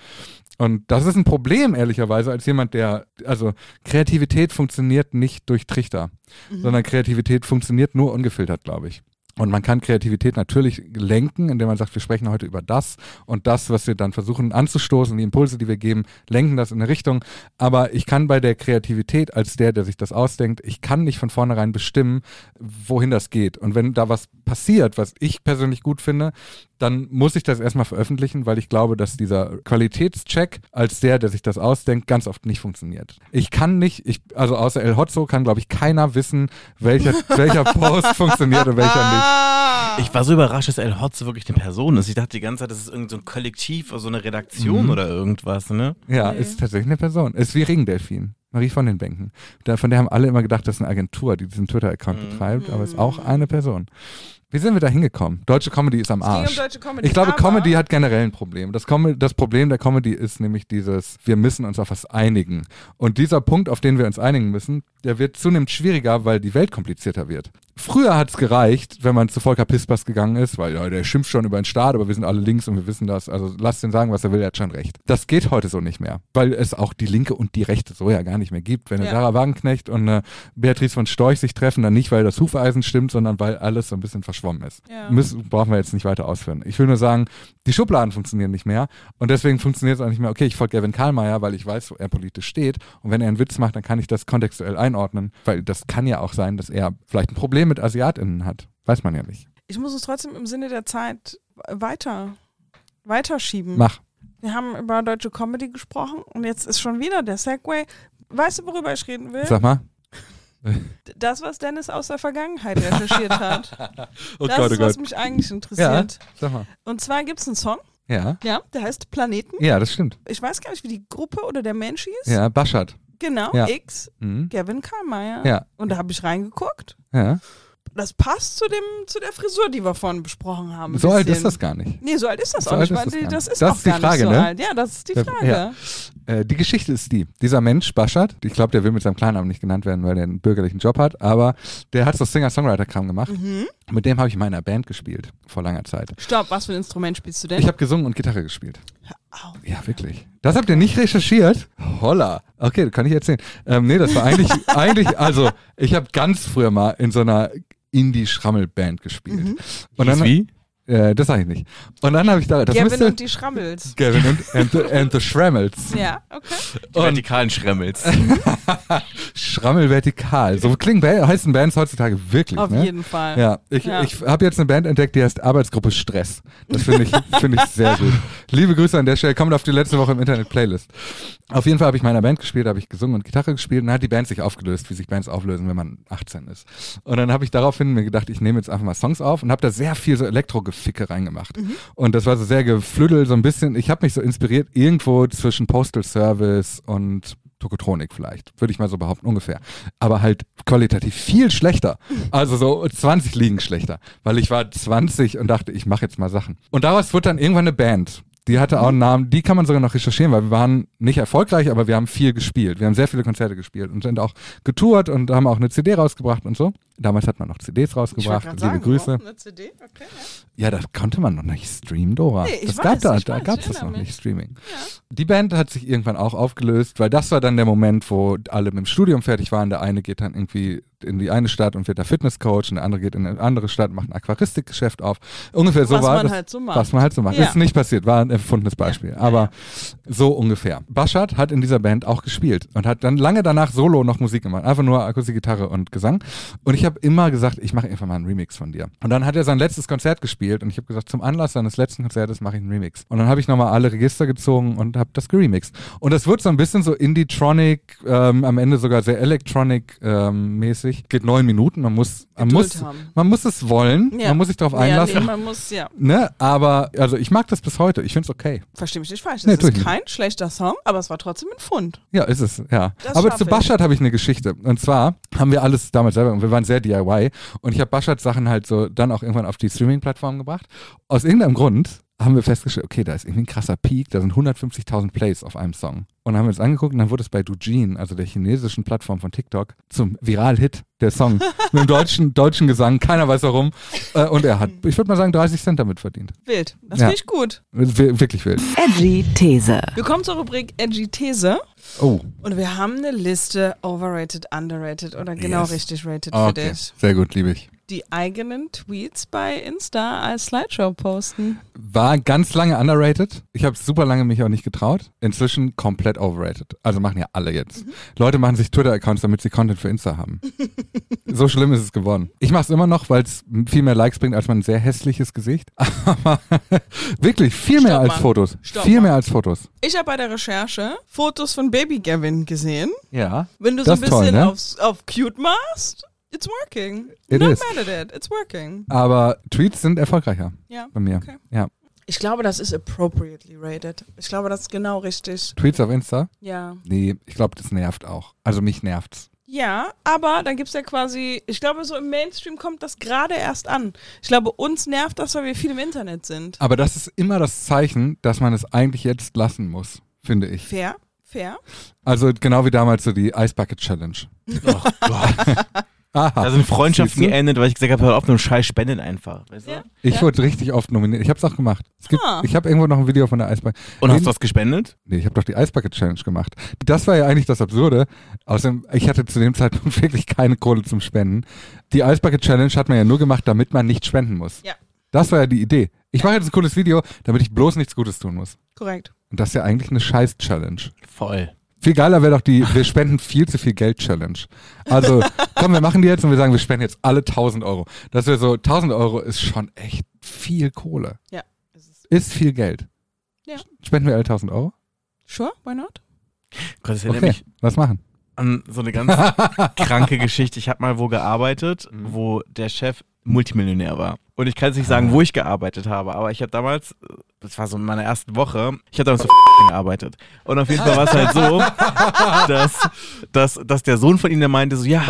Und das ist ein Problem, ehrlicherweise, als jemand, der, also Kreativität funktioniert nicht durch Trichter, sondern Kreativität funktioniert nur ungefiltert, glaube ich. Und man kann Kreativität natürlich lenken, indem man sagt, wir sprechen heute über das und das, was wir dann versuchen anzustoßen, die Impulse, die wir geben, lenken das in eine Richtung. Aber ich kann bei der Kreativität als der, der sich das ausdenkt, ich kann nicht von vornherein bestimmen, wohin das geht. Und wenn da was passiert, was ich persönlich gut finde, dann muss ich das erstmal veröffentlichen, weil ich glaube, dass dieser Qualitätscheck als der, der sich das ausdenkt, ganz oft nicht funktioniert. Ich kann nicht, ich, also außer El Hotzo kann, glaube ich, keiner wissen, welcher, welcher Post funktioniert und welcher nicht. Ah, Ich war so überrascht, dass El Hotze wirklich eine Person ist. Ich dachte die ganze Zeit, das ist irgend so ein Kollektiv oder so eine Redaktion Mhm. oder irgendwas, ne? Ja, Nee. ist tatsächlich eine Person. Ist wie Regendelfin. Marie von den Bänken. Da, von der haben alle immer gedacht, das ist eine Agentur, die diesen Twitter-Account Mhm. betreibt, aber ist auch eine Person. Wie sind wir da hingekommen? Deutsche Comedy ist am es ging um Arsch. deutsche Comedy. Ich glaube, Comedy hat generell ein Problem. Das, Com das Problem der Comedy ist nämlich dieses, wir müssen uns auf was einigen. Und dieser Punkt, auf den wir uns einigen müssen, der wird zunehmend schwieriger, weil die Welt komplizierter wird. Früher hat es gereicht, wenn man zu Volker Pispers gegangen ist, weil ja, der schimpft schon über den Staat, aber wir sind alle links und wir wissen das. Also lasst ihn sagen, was er will, er hat schon recht. Das geht heute so nicht mehr, weil es auch die Linke und die Rechte so ja gar nicht mehr gibt. Wenn eine Ja. Sarah Wagenknecht und eine Beatrice von Storch sich treffen, dann nicht, weil das Hufeisen stimmt, sondern weil alles so ein bisschen verschwommen ist Ja. müssen, brauchen wir jetzt nicht weiter ausführen. Ich will nur sagen, die Schubladen funktionieren nicht mehr und deswegen funktioniert es auch nicht mehr, okay, ich folge Gavin Karlmeier, weil ich weiß, wo er politisch steht und wenn er einen Witz macht, dann kann ich das kontextuell einordnen, weil das kann ja auch sein, dass er vielleicht ein Problem mit AsiatInnen hat. Weiß man ja nicht. Ich muss es trotzdem im Sinne der Zeit weiter, weiterschieben. Mach. Wir haben über deutsche Comedy gesprochen und jetzt ist schon wieder der Segway. Weißt du, worüber ich reden will? Sag mal. Das, was Dennis aus der Vergangenheit recherchiert hat. Oh das ist, was mich eigentlich interessiert. Sag mal. Und zwar gibt es einen Song, Ja. ja, der heißt Planeten. Ja, das stimmt. Ich weiß gar nicht, wie die Gruppe oder der Mensch hieß. Ja, Baschat. Genau, Ja. X, Mhm. Gavin Karlmeier. Ja. Und da habe ich reingeguckt. Ja. Das passt zu, dem, zu der Frisur, die wir vorhin besprochen haben. So alt ist das gar nicht. Nee, so alt ist das So auch nicht. ist das gar das ist Das auch ist die gar Frage, nicht so ne? alt. Ja, das ist die Ja. Frage. Äh, die Geschichte ist die. Dieser Mensch, Baschat, ich glaube, der will mit seinem Klarnamen nicht genannt werden, weil er einen bürgerlichen Job hat, aber der hat so Singer-Songwriter-Kram gemacht. Mhm. Mit dem habe ich in meiner Band gespielt, vor langer Zeit. Stopp, was für ein Instrument spielst du denn? Ich habe gesungen und Gitarre gespielt. Ja, wirklich. Das habt ihr nicht recherchiert? Holla. Okay, das kann ich erzählen. Ähm, nee, das war eigentlich, eigentlich, also ich habe ganz früher mal in so einer Indie-Schrammel-Band gespielt. Mhm. Und dann, wie? Äh, das sage ich nicht. Und dann habe ich da, das Gavin müsste, und die Schrammels. Gavin und, and, the, and the Schrammels. Ja, okay. Die vertikalen Schremmels. Schrammel vertikal. So klingen ba heißen Bands heutzutage wirklich. Auf ne? jeden Fall. Ja, ich, Ja. ich habe jetzt eine Band entdeckt, die heißt Arbeitsgruppe Stress. Das finde ich, finde ich sehr gut. Liebe Grüße an der Stelle, kommt auf die letzte Woche im Internet Playlist. Auf jeden Fall habe ich meiner Band gespielt, habe ich gesungen und Gitarre gespielt und dann hat die Band sich aufgelöst, wie sich Bands auflösen, wenn man 18 ist. Und dann habe ich daraufhin mir gedacht, ich nehme jetzt einfach mal Songs auf und habe da sehr viel so Elektro-Geficke reingemacht. Und das war so sehr geflüdel, so ein bisschen, ich habe mich so inspiriert irgendwo zwischen Postal Service und Tokotronik vielleicht, würde ich mal so behaupten, ungefähr. Aber halt qualitativ viel schlechter. Also so 20 liegen schlechter. Weil ich war 20 und dachte, ich mache jetzt mal Sachen. Und daraus wurde dann irgendwann eine Band. Die hatte auch einen Namen, die kann man sogar noch recherchieren, weil wir waren nicht erfolgreich, aber wir haben viel gespielt. Wir haben sehr viele Konzerte gespielt und sind auch getourt und haben auch eine CD rausgebracht und so. Damals hat man noch CDs Ich rausgebracht. gerade Liebe sagen, Grüße. eine CD, okay. Ja. Ja, das konnte man noch nicht streamen, Dora. Nee, ich das weiß, gab da, ich da gab ich es das noch nicht. Streaming. Die Band hat sich irgendwann auch aufgelöst, weil das war dann der Moment, wo alle mit dem Studium fertig waren. Der eine geht dann irgendwie in die eine Stadt und wird da Fitnesscoach und der andere geht in eine andere Stadt und macht ein Aquaristikgeschäft auf. Ungefähr so Was war man das. halt so macht. Was man halt so macht. Ja. Ist nicht passiert, war ein erfundenes Beispiel. Aber so ungefähr. Baschat hat in dieser Band auch gespielt und hat dann lange danach solo noch Musik gemacht. Einfach nur Akustikgitarre und Gesang. Und ich habe immer gesagt, ich mache einfach mal einen Remix von dir. Und dann hat er sein letztes Konzert gespielt und ich habe gesagt, zum Anlass seines letzten Konzertes mache ich einen Remix. Und dann habe ich nochmal alle Register gezogen und habe das geremixed. Und das wird so ein bisschen so Indie-Tronic, ähm, am Ende sogar sehr Electronic-mäßig. Geht neun Minuten. Man muss, man Geduld muss, haben. man muss es wollen. Ja. Man muss sich darauf Ja, einlassen. nee, man muss, ja, Ne, aber also ich mag das bis heute. Ich finde es okay. verstehe mich nicht falsch. Nee, tu ich ist nicht. kein schlechter Song, aber es war trotzdem ein Fund. Ja, ist es, ja. Das Aber zu. Baschat habe ich eine Geschichte. Und zwar haben wir alles damals selber und wir waren sehr DIY. Und ich habe Baschat Sachen halt so dann auch irgendwann auf die Streaming-Plattform gebracht. Aus irgendeinem Grund haben wir festgestellt, okay, da ist irgendwie ein krasser Peak, da sind 150.000 Plays auf einem Song. Und dann haben wir uns angeguckt und dann wurde es bei Doujin, also der chinesischen Plattform von TikTok, zum Viral-Hit, der Song. mit dem deutschen, deutschen Gesang, keiner weiß warum. Äh, Und er hat, ich würde mal sagen, 30 Cent damit verdient. Wild. Das Ja. finde ich gut. Wir- Wirklich wild. Edgy These. Wir kommen zur Rubrik Edgy These. Oh, Und wir haben eine Liste overrated, underrated oder genau Yes. richtig rated für okay. dich. Sehr gut, liebe ich. Die eigenen Tweets bei Insta als Slideshow posten. War ganz lange underrated. Ich habe super lange mich auch nicht getraut. Inzwischen komplett overrated. Also machen ja alle jetzt. Leute machen sich Twitter-Accounts, damit sie Content für Insta haben. so schlimm ist es geworden. Ich mache es immer noch, weil es viel mehr Likes bringt als mein sehr hässliches Gesicht. Aber wirklich viel mehr Stopp als mal. Fotos. Stopp viel mehr als Fotos. Ich habe bei der Recherche Fotos von Baby Gavin gesehen. Ja. Wenn du so ein ist toll, bisschen ne? aufs, auf cute machst, it's working. It Not is. mad at it, it's working. Aber Tweets sind erfolgreicher Ja. bei mir. Okay. Ja. Ich glaube, das ist appropriately rated. Ich glaube, das ist genau richtig. Tweets auf Insta? Ja. Nee, ich glaube, das nervt auch. Also mich nervt's. Ja, aber dann gibt es ja quasi, ich glaube, so im Mainstream kommt das gerade erst an. Ich glaube, uns nervt das, weil wir viel im Internet sind. Aber das ist immer das Zeichen, dass man es eigentlich jetzt lassen muss, finde ich. Fair, fair. Also genau wie damals so die Ice Bucket Challenge. Oh Gott. Aha. Da sind Freundschaften geendet, weil ich gesagt habe, hör auf, nur Scheiß spenden einfach. Weißt du? Ja. Ich ja. wurde richtig oft nominiert. Ich habe es auch gemacht. Es gibt, Ah. Ich habe irgendwo noch ein Video von der Ice Bucket. Und hast du was gespendet? Nee, ich habe doch die Ice Bucket Challenge gemacht. Das war ja eigentlich das Absurde. Außerdem, ich hatte zu dem Zeitpunkt wirklich keine Kohle zum Spenden. Die Ice Bucket Challenge hat man ja nur gemacht, damit man nicht spenden muss. Ja. Das war ja die Idee. Ich mache jetzt ein cooles Video, damit ich bloß nichts Gutes tun muss. Korrekt. Und das ist ja eigentlich eine Scheiß-Challenge. Voll. Viel geiler wäre doch die, wir spenden viel zu viel Geld Challenge. Also, komm, wir machen die jetzt und wir sagen, wir spenden jetzt alle 1000 Euro. Das wäre so, 1000 Euro ist schon echt viel Kohle. Ja. Ist es- Ist viel Geld. Ja. Spenden wir alle 1000 Euro? Sure, why not? Gott, das Okay, mich was machen? an so eine ganz kranke Geschichte. Ich habe mal wo gearbeitet, wo der Chef Multimillionär war. Und ich kann jetzt nicht sagen, wo ich gearbeitet habe, aber ich habe damals, das war so in meiner ersten Woche, ich habe damals so gearbeitet. Und auf jeden Fall war es halt so, dass, dass, dass der Sohn von ihm, der meinte so, ja,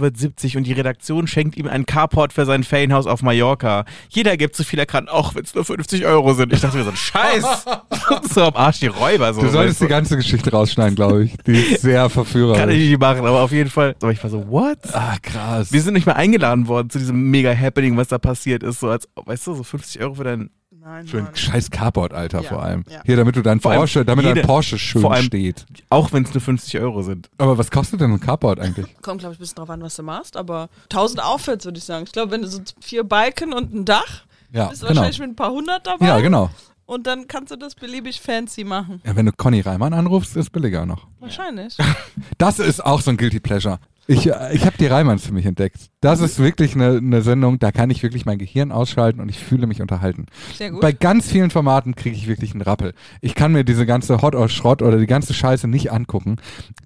wird 70 und die Redaktion schenkt ihm ein Carport für sein Ferienhaus auf Mallorca. Jeder gibt so viel er kann, auch wenn es nur 50 Euro sind. Ich dachte mir so, Scheiß. so am Arsch die Räuber. So, Du solltest weißt die ganze Geschichte rausschneiden, glaube ich. Die ist sehr Kann ich verführerisch. nicht machen, aber auf jeden Fall. Aber ich war so, what? Ah, krass. Wir sind nicht mehr eingeladen worden zu diesem mega Happening, was da passiert ist. So als, weißt du, so 50 Euro für dein. Nein, Für ein scheiß Carport, Alter, Ja, vor allem. ja. Hier, damit du dein Vor Porsche, damit jede- dein Porsche schön vor allem- steht. Auch wenn es nur 50 Euro sind. Aber was kostet denn ein Carport eigentlich? Kommt, glaube ich, ein bisschen drauf an, was du machst, aber 1000 aufwärts, würde ich sagen. Ich glaube, wenn du so vier Balken und ein Dach, Ja, bist du genau. wahrscheinlich mit ein paar hundert dabei. Ja, genau. Und dann kannst du das beliebig fancy machen. Ja, wenn du Conny Reimann anrufst, ist billiger noch. Wahrscheinlich. Das ist auch so ein Guilty Pleasure. Ich, äh, ich habe die Reimanns für mich entdeckt. Das ist wirklich eine, eine Sendung, da kann ich wirklich mein Gehirn ausschalten und ich fühle mich unterhalten. Sehr gut. Bei ganz vielen Formaten kriege ich wirklich einen Rappel. Ich kann mir diese ganze Hot or Schrott oder die ganze Scheiße nicht angucken,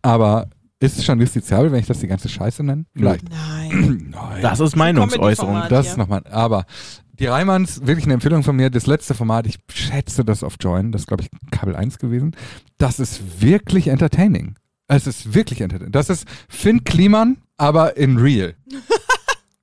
aber ist es schon justiziabel, wenn ich das die ganze Scheiße nenne? Vielleicht. Nein. Nein. Das ist Meinungsäußerung. Das ist nochmal, aber die Reimanns, wirklich eine Empfehlung von mir, das letzte Format, ich schätze das auf Join, das ist glaube ich Kabel 1 gewesen, das ist wirklich entertaining. Es ist wirklich entertaining. Das ist Finn Kliman, aber in real.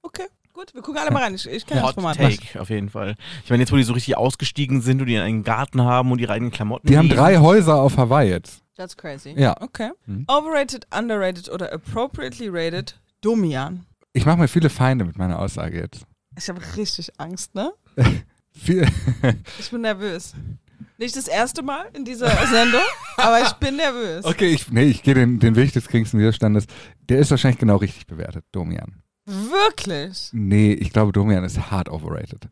Okay, gut. Wir gucken alle mal rein. Ich, ich kenne das Hot Format. Take, auf jeden Fall. Ich meine, jetzt, wo die so richtig ausgestiegen sind und die einen Garten haben und ihre eigenen Klamotten. Die haben drei Häuser auf Hawaii jetzt. That's crazy. Ja. Okay. Mhm. Overrated, underrated oder appropriately rated? Domian. Ich mache mir viele Feinde mit meiner Aussage jetzt. Ich habe richtig Angst, ne? Viel, Ich bin nervös. Nicht das erste Mal in dieser Sendung, aber ich bin nervös. okay, ich, nee, ich gehe den, den Weg des geringsten Widerstandes. Der ist wahrscheinlich genau richtig bewertet, Domian. Wirklich? Nee, ich glaube, Domian ist hart overrated.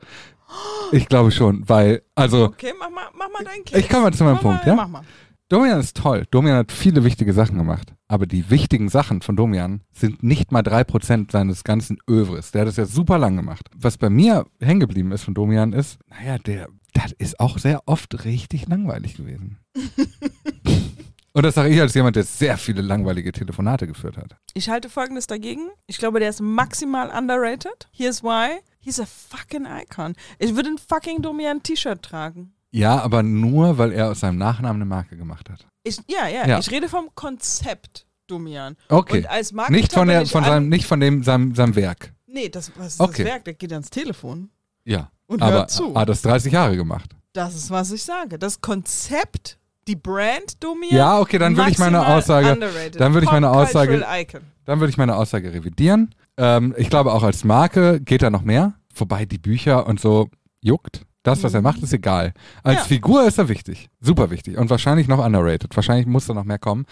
Ich glaube schon, weil, also, Okay, mach mal, mach mal deinen Case. Ich komme mal zu meinem Mach Punkt, mal, ja? Mach mal. Domian ist toll. Domian hat viele wichtige Sachen gemacht. Aber die wichtigen Sachen von Domian sind nicht mal drei Prozent seines ganzen Övres. Der hat es ja super lang gemacht. Was bei mir hängen geblieben ist von Domian ist, naja, der, das ist auch sehr oft richtig langweilig gewesen. Und das sage ich als jemand, der sehr viele langweilige Telefonate geführt hat. Ich halte folgendes dagegen. Ich glaube, der ist maximal underrated. Here's why. He's a fucking icon. Ich würde ein fucking Domian T-Shirt tragen. Ja, aber nur, weil er aus seinem Nachnamen eine Marke gemacht hat. Ich, ja, ja, Ja. ich rede vom Konzept Domian. Okay. Und als Marketer Nicht von, der, von, seinem, nicht von dem, seinem, seinem Werk. Nee, das, was ist Okay. das Werk? Der geht ans Telefon. Ja. Und aber hört zu. hat das 30 Jahre gemacht. Das ist, was ich sage. Das Konzept, die Brand Domian. Ja, okay, dann will ich meine Aussage- underrated. dann würde ich meine Aussage- Icon. Dann würde ich meine Aussage revidieren. Ähm, ich glaube, auch als Marke geht da noch mehr. Wobei die Bücher und so juckt. Das, was er macht, ist egal. Als Ja. Figur ist er wichtig. Super wichtig. Und wahrscheinlich noch underrated. Wahrscheinlich muss da noch mehr kommen.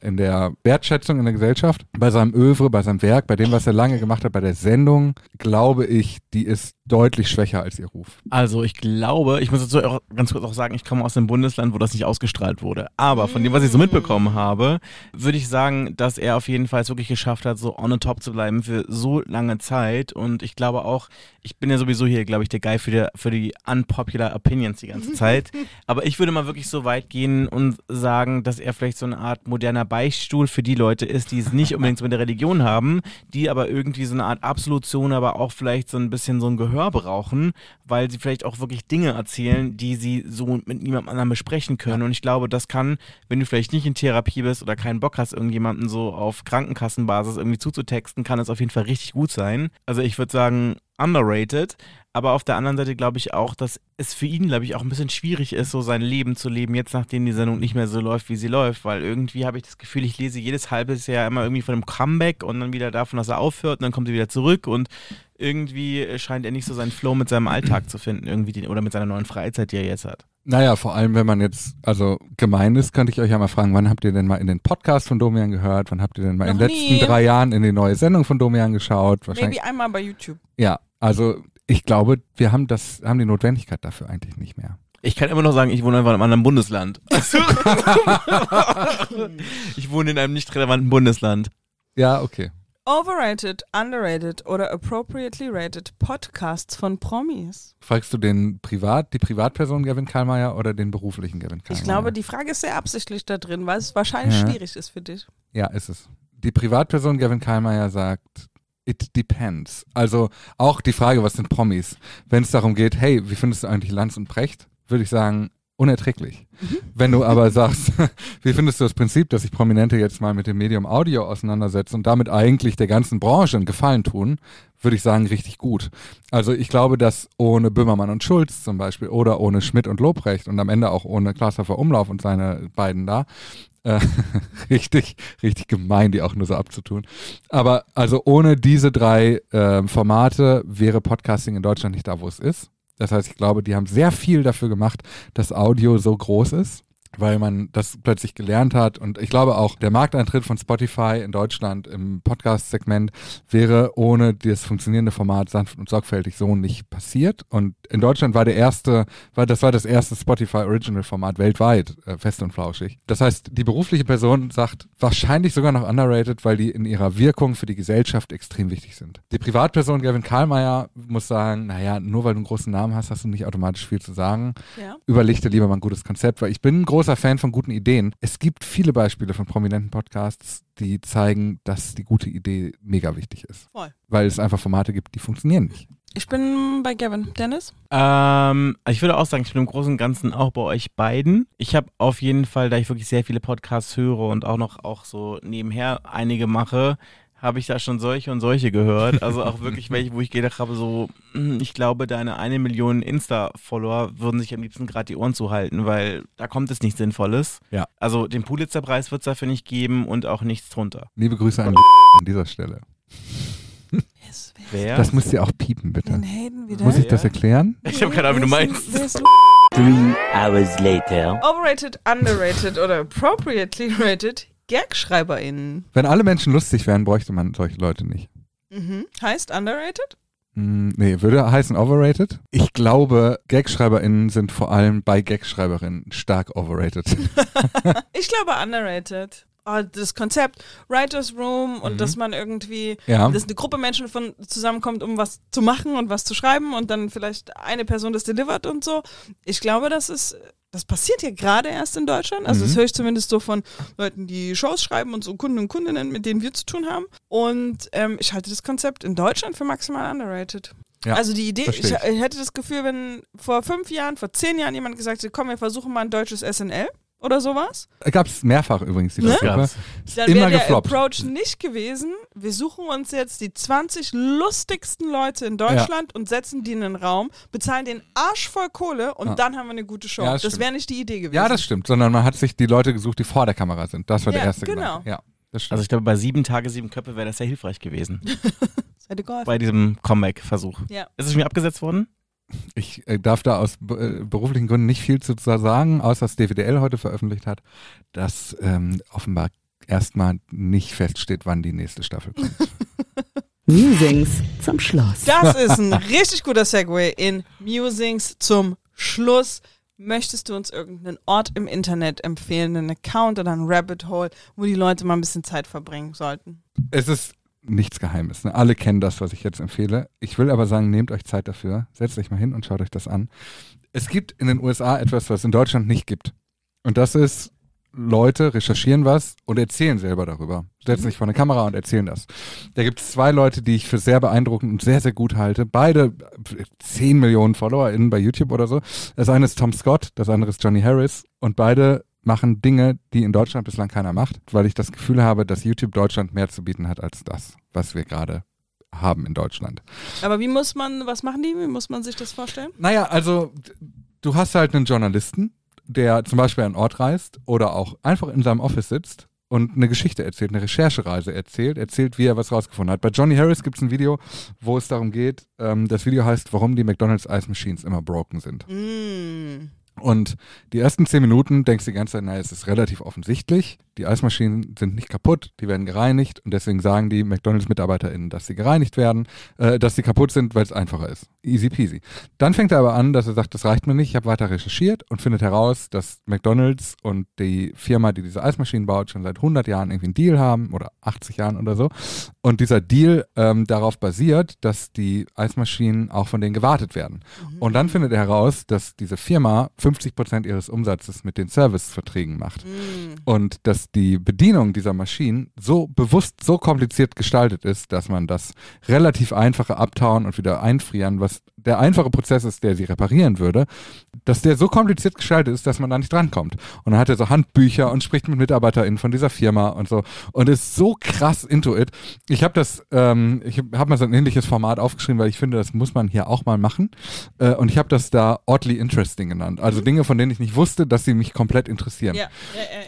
In der Wertschätzung in der Gesellschaft, bei seinem Övre, bei seinem Werk, bei dem, was er lange gemacht hat, bei der Sendung, glaube ich, die ist deutlich schwächer als ihr Ruf. Also ich glaube, ich muss dazu auch ganz kurz auch sagen, ich komme aus einem Bundesland, wo das nicht ausgestrahlt wurde. Aber von dem, was ich so mitbekommen habe, würde ich sagen, dass er auf jeden Fall es wirklich geschafft hat, so on the top zu bleiben für so lange Zeit. Und ich glaube auch, ich bin ja sowieso hier, glaube ich, der Guy für die, für die unpopular Opinions die ganze Zeit. Aber ich würde mal wirklich so weit gehen und sagen, dass er vielleicht so eine Art moderner Beichtstuhl für die Leute ist, die es nicht unbedingt mit der Religion haben, die aber irgendwie so eine Art Absolution, aber auch vielleicht so ein bisschen so ein Gehör brauchen, weil sie vielleicht auch wirklich Dinge erzählen, die sie so mit niemandem anderen besprechen können. Und ich glaube, das kann, wenn du vielleicht nicht in Therapie bist oder keinen Bock hast, irgendjemanden so auf Krankenkassenbasis irgendwie zuzutexten, kann es auf jeden Fall richtig gut sein. Also ich würde sagen, underrated. Aber auf der anderen Seite glaube ich auch, dass es für ihn, glaube ich, auch ein bisschen schwierig ist, so sein Leben zu leben, jetzt nachdem die Sendung nicht mehr so läuft, wie sie läuft. Weil irgendwie habe ich das Gefühl, ich lese jedes halbes Jahr immer irgendwie von einem Comeback und dann wieder davon, dass er aufhört und dann kommt er wieder zurück und irgendwie scheint er nicht so seinen Flow mit seinem Alltag zu finden, irgendwie den, oder mit seiner neuen Freizeit, die er jetzt hat. Naja, vor allem, wenn man jetzt, also gemein ist, könnte ich euch ja mal fragen, wann habt ihr denn mal in den Podcast von Domian gehört? Wann habt ihr denn mal in Noch den letzten nie. drei Jahren in die neue Sendung von Domian geschaut? Wahrscheinlich. Maybe einmal bei YouTube. Ja, also ich glaube, wir haben das, haben die Notwendigkeit dafür eigentlich nicht mehr. Ich kann immer noch sagen, ich wohne einfach in einem anderen Bundesland. ich wohne in einem nicht relevanten Bundesland. Ja, okay. Overrated, underrated oder appropriately rated Podcasts von Promis. Fragst du den Privat, die Privatperson Gavin Kallmeier oder den beruflichen Gavin Kallmeier? Ich glaube, die Frage ist sehr absichtlich da drin, weil es wahrscheinlich Ja. schwierig ist für dich. Ja, ist es. Die Privatperson Gavin Kallmeier sagt, it depends. Also auch die Frage, was sind Promis? Wenn es darum geht, hey, wie findest du eigentlich Lanz und Precht? Würde ich sagen, unerträglich. Wenn du aber sagst, wie findest du das Prinzip, dass sich Prominente jetzt mal mit dem Medium Audio auseinandersetzen und damit eigentlich der ganzen Branche einen Gefallen tun, würde ich sagen, richtig gut. Also ich glaube, dass ohne Böhmermann und Schulz zum Beispiel oder ohne Schmidt und Lobrecht und am Ende auch ohne Klaashofer Umlauf und seine beiden da, äh, richtig, richtig gemein, die auch nur so abzutun. Aber also ohne diese drei äh, Formate wäre Podcasting in Deutschland nicht da, wo es ist. Das heißt, ich glaube, die haben sehr viel dafür gemacht, dass Audio so groß ist weil man das plötzlich gelernt hat. Und ich glaube auch, der Markteintritt von Spotify in Deutschland im Podcast-Segment wäre ohne das funktionierende Format sanft und sorgfältig so nicht passiert. Und in Deutschland war der erste, war, das war das erste Spotify Original Format weltweit, äh, fest und flauschig. Das heißt, die berufliche Person sagt wahrscheinlich sogar noch underrated, weil die in ihrer Wirkung für die Gesellschaft extrem wichtig sind. Die Privatperson Gavin Karlmeier muss sagen, naja, nur weil du einen großen Namen hast, hast du nicht automatisch viel zu sagen. Ja. Überleg dir lieber mal ein gutes Konzept, weil ich bin ein großer Fan von guten Ideen. Es gibt viele Beispiele von prominenten Podcasts, die zeigen, dass die gute Idee mega wichtig ist. Voll. Weil es einfach Formate gibt, die funktionieren nicht. Ich bin bei Gavin. Dennis? Ähm, ich würde auch sagen, ich bin im Großen und Ganzen auch bei euch beiden. Ich habe auf jeden Fall, da ich wirklich sehr viele Podcasts höre und auch noch auch so nebenher einige mache, habe ich da schon solche und solche gehört. Also auch wirklich welche, wo ich gedacht habe, so, hm, ich glaube, deine eine Million Insta-Follower würden sich am liebsten gerade die Ohren zuhalten, weil da kommt es nichts Sinnvolles. Ja. Also den Pulitzer-Preis wird es dafür nicht geben und auch nichts drunter. Liebe Grüße an an dieser Stelle. Yes, Wer? Das müsst ihr auch piepen, bitte. Muss ich das erklären? ich habe keine Ahnung, wie du meinst. Three hours later. Overrated, underrated oder appropriately rated GagschreiberInnen. Wenn alle Menschen lustig wären, bräuchte man solche Leute nicht. Mhm. Heißt underrated? Hm, nee, würde heißen overrated. Ich glaube, GagschreiberInnen sind vor allem bei GagschreiberInnen stark overrated. Ich glaube underrated. Oh, das Konzept Writers Room und Mhm. dass man irgendwie, ja. dass eine Gruppe Menschen von zusammenkommt, um was zu machen und was zu schreiben und dann vielleicht eine Person das delivert und so. Ich glaube, das ist, das passiert ja gerade erst in Deutschland. Also das Mhm. höre ich zumindest so von Leuten, die Shows schreiben und so Kunden und Kundinnen, mit denen wir zu tun haben. Und ähm, ich halte das Konzept in Deutschland für maximal underrated. Ja, also die Idee, ich, ich hätte das Gefühl, wenn vor fünf Jahren, vor zehn Jahren jemand gesagt hätte, komm, wir versuchen mal ein deutsches SNL oder sowas, Gab es mehrfach übrigens die Ne? Versuche. Gab's. dann Immer wäre der gefloppt. Approach nicht gewesen, wir suchen uns jetzt die 20 lustigsten Leute in Deutschland und setzen die in den Raum, bezahlen den Arsch voll Kohle und Ja. dann haben wir eine gute Show. Ja, das das wäre nicht die Idee gewesen. Ja, das stimmt, sondern man hat sich die Leute gesucht, die vor der Kamera sind. Das war der Ja, erste genau. Gedanke. Ja, das stimmt. Also ich glaube, bei sieben Tage, sieben Köpfe wäre das sehr hilfreich gewesen. Bei diesem Comeback-Versuch. Ja. Ist es schon wieder abgesetzt worden? Ich äh, darf da aus äh, beruflichen Gründen nicht viel zu sagen, außer dass DWDL heute veröffentlicht hat, dass ähm, offenbar erstmal nicht feststeht, wann die nächste Staffel kommt. Musings zum Schluss. Das ist ein richtig guter Segway in Musings zum Schluss. Möchtest du uns irgendeinen Ort im Internet empfehlen, einen Account oder ein Rabbit Hole, wo die Leute mal ein bisschen Zeit verbringen sollten? es ist nichts Geheimes. Ne? Alle kennen das, was ich jetzt empfehle. Ich will aber sagen, nehmt euch Zeit dafür, setzt euch mal hin und schaut euch das an. Es gibt in den USA etwas, was es in Deutschland nicht gibt. Und das ist, Leute recherchieren was und erzählen selber darüber. Setzen sich vor eine Kamera und erzählen das. Da gibt es zwei Leute, die ich für sehr beeindruckend und sehr, sehr gut halte. Beide 10 Millionen FollowerInnen bei YouTube oder so. Das eine ist Tom Scott, das andere ist Johnny Harris. Und beide machen Dinge, die in Deutschland bislang keiner macht, weil ich das Gefühl habe, dass YouTube Deutschland mehr zu bieten hat als das, was wir gerade haben in Deutschland. Aber wie muss man, was machen die? Wie muss man sich das vorstellen? Naja, also du hast halt einen Journalisten, der zum Beispiel an einen Ort reist oder auch einfach in seinem Office sitzt und eine Geschichte erzählt, eine Recherchereise erzählt, erzählt, wie er was rausgefunden hat. Bei Johnny Harris gibt es ein Video, wo es darum geht, ähm, das Video heißt, warum die McDonald's Ice Machines immer broken sind. Mm. Und die ersten zehn Minuten denkst du die ganze Zeit, naja, es ist relativ offensichtlich. Die Eismaschinen sind nicht kaputt, die werden gereinigt und deswegen sagen die McDonalds-MitarbeiterInnen, dass sie gereinigt werden, äh, dass sie kaputt sind, weil es einfacher ist. Easy peasy. Dann fängt er aber an, dass er sagt, das reicht mir nicht, ich habe weiter recherchiert und findet heraus, dass McDonalds und die Firma, die diese Eismaschinen baut, schon seit 100 Jahren irgendwie einen Deal haben oder 80 Jahren oder so. Und dieser Deal ähm, darauf basiert, dass die Eismaschinen auch von denen gewartet werden. Und dann findet er heraus, dass diese Firma 50 Prozent ihres Umsatzes mit den Serviceverträgen macht. Und dass die Bedienung dieser Maschinen so bewusst, so kompliziert gestaltet ist, dass man das relativ einfache Abtauen und wieder einfrieren, was der einfache Prozess ist, der sie reparieren würde, dass der so kompliziert gestaltet ist, dass man da nicht drankommt. Und dann hat er so Handbücher und spricht mit MitarbeiterInnen von dieser Firma und so und ist so krass into it. Ich habe das, ähm, ich habe mal so ein ähnliches Format aufgeschrieben, weil ich finde, das muss man hier auch mal machen. Äh, und ich habe das da oddly interesting genannt. Also Dinge, von denen ich nicht wusste, dass sie mich komplett interessieren. Ja.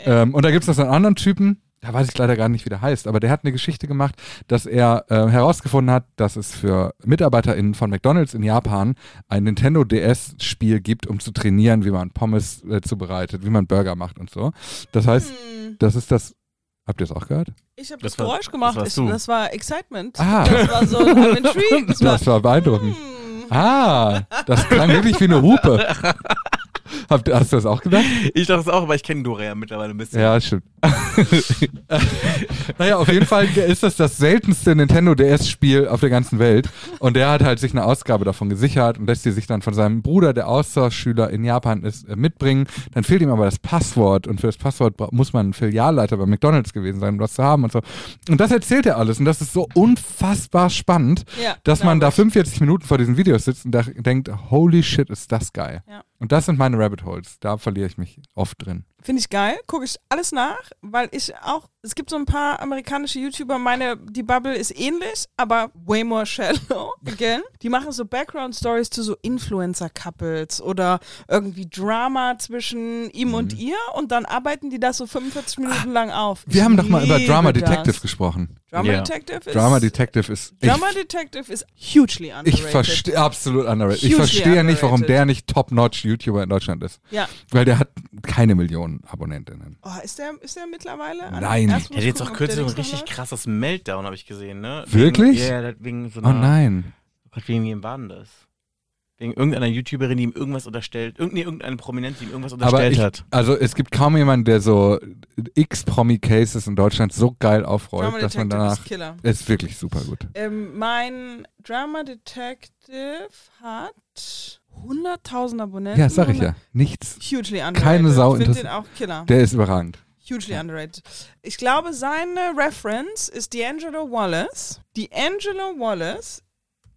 Ähm, und da gibt es noch so einen anderen Typen, da weiß ich leider gar nicht, wie der heißt, aber der hat eine Geschichte gemacht, dass er äh, herausgefunden hat, dass es für MitarbeiterInnen von McDonalds in Japan ein Nintendo DS-Spiel gibt, um zu trainieren, wie man Pommes äh, zubereitet, wie man Burger macht und so. Das heißt, Hm. das ist das. Habt ihr es auch gehört? Ich habe Das das, war- Geräusch das gemacht. warst ich, das war Excitement. Ah. Das war so I'm intrigued. Das war, Das war beeindruckend. hm. Ah, das klang wirklich wie eine Hupe. Hast du das auch gedacht? Ich dachte es auch, aber ich kenne Dora ja mittlerweile ein bisschen. Ja, stimmt. naja, auf jeden Fall ist das das seltenste Nintendo DS-Spiel auf der ganzen Welt. Und der hat halt sich eine Ausgabe davon gesichert und lässt die sich dann von seinem Bruder, der Austauschschüler in Japan ist, äh, mitbringen. Dann fehlt ihm aber das Passwort und für das Passwort muss man ein Filialleiter bei McDonalds gewesen sein, um das zu haben und so. Und das erzählt er alles und das ist so unfassbar spannend, Ja, dass man da glaub ich. 45 Minuten vor diesen Videos sitzt und da denkt, holy shit, ist das geil. Ja. Und das sind meine Rabbit Holes. Da verliere ich mich oft drin. Finde ich geil, gucke ich alles nach, weil ich auch, es gibt so ein paar amerikanische YouTuber, meine, die Bubble ist ähnlich, aber way more shallow, again. Die machen so Background-Stories zu so Influencer-Couples oder irgendwie Drama zwischen ihm und Mhm. ihr und dann arbeiten die das so 45 Minuten lang auf. Wir Ich haben doch mal über Drama das. Detective gesprochen. Drama Ja. Detective ist... Drama Detective ist. Drama Detective ist hugely ich underrated. ich verstehe absolut underrated. Ich Hugely verstehe nicht, warum der nicht Top-Notch YouTuber in Deutschland ist. Ja. Weil der hat keine Millionen Abonnentinnen. Oh, ist der, ist der mittlerweile? Nein. Er hat jetzt gucken, auch kürzlich so ein richtig krasses Meltdown, habe ich gesehen, ne? Wirklich? Wegen, ja, ja, wegen so Oh einer. nein. Gott, wegen wem war denn das? Wegen irgendeiner YouTuberin, die ihm irgendwas unterstellt. Irgend, nee, irgendeine Prominente, die ihm irgendwas Aber unterstellt ich, hat. also es gibt kaum jemanden, der so X-Promi-Cases in Deutschland so geil aufrollt, Drama dass man danach. ist Killer. Ist wirklich super gut. Ähm, mein Drama Detective hat 100.000 Abonnenten. Ja, sag ich ja. Nichts. Hugely underrated. Keine Sau Ich finde den auch Killer. Der ist überragend. Hugely underrated. Ich glaube, seine Reference ist D'Angelo Wallace. D'Angelo Wallace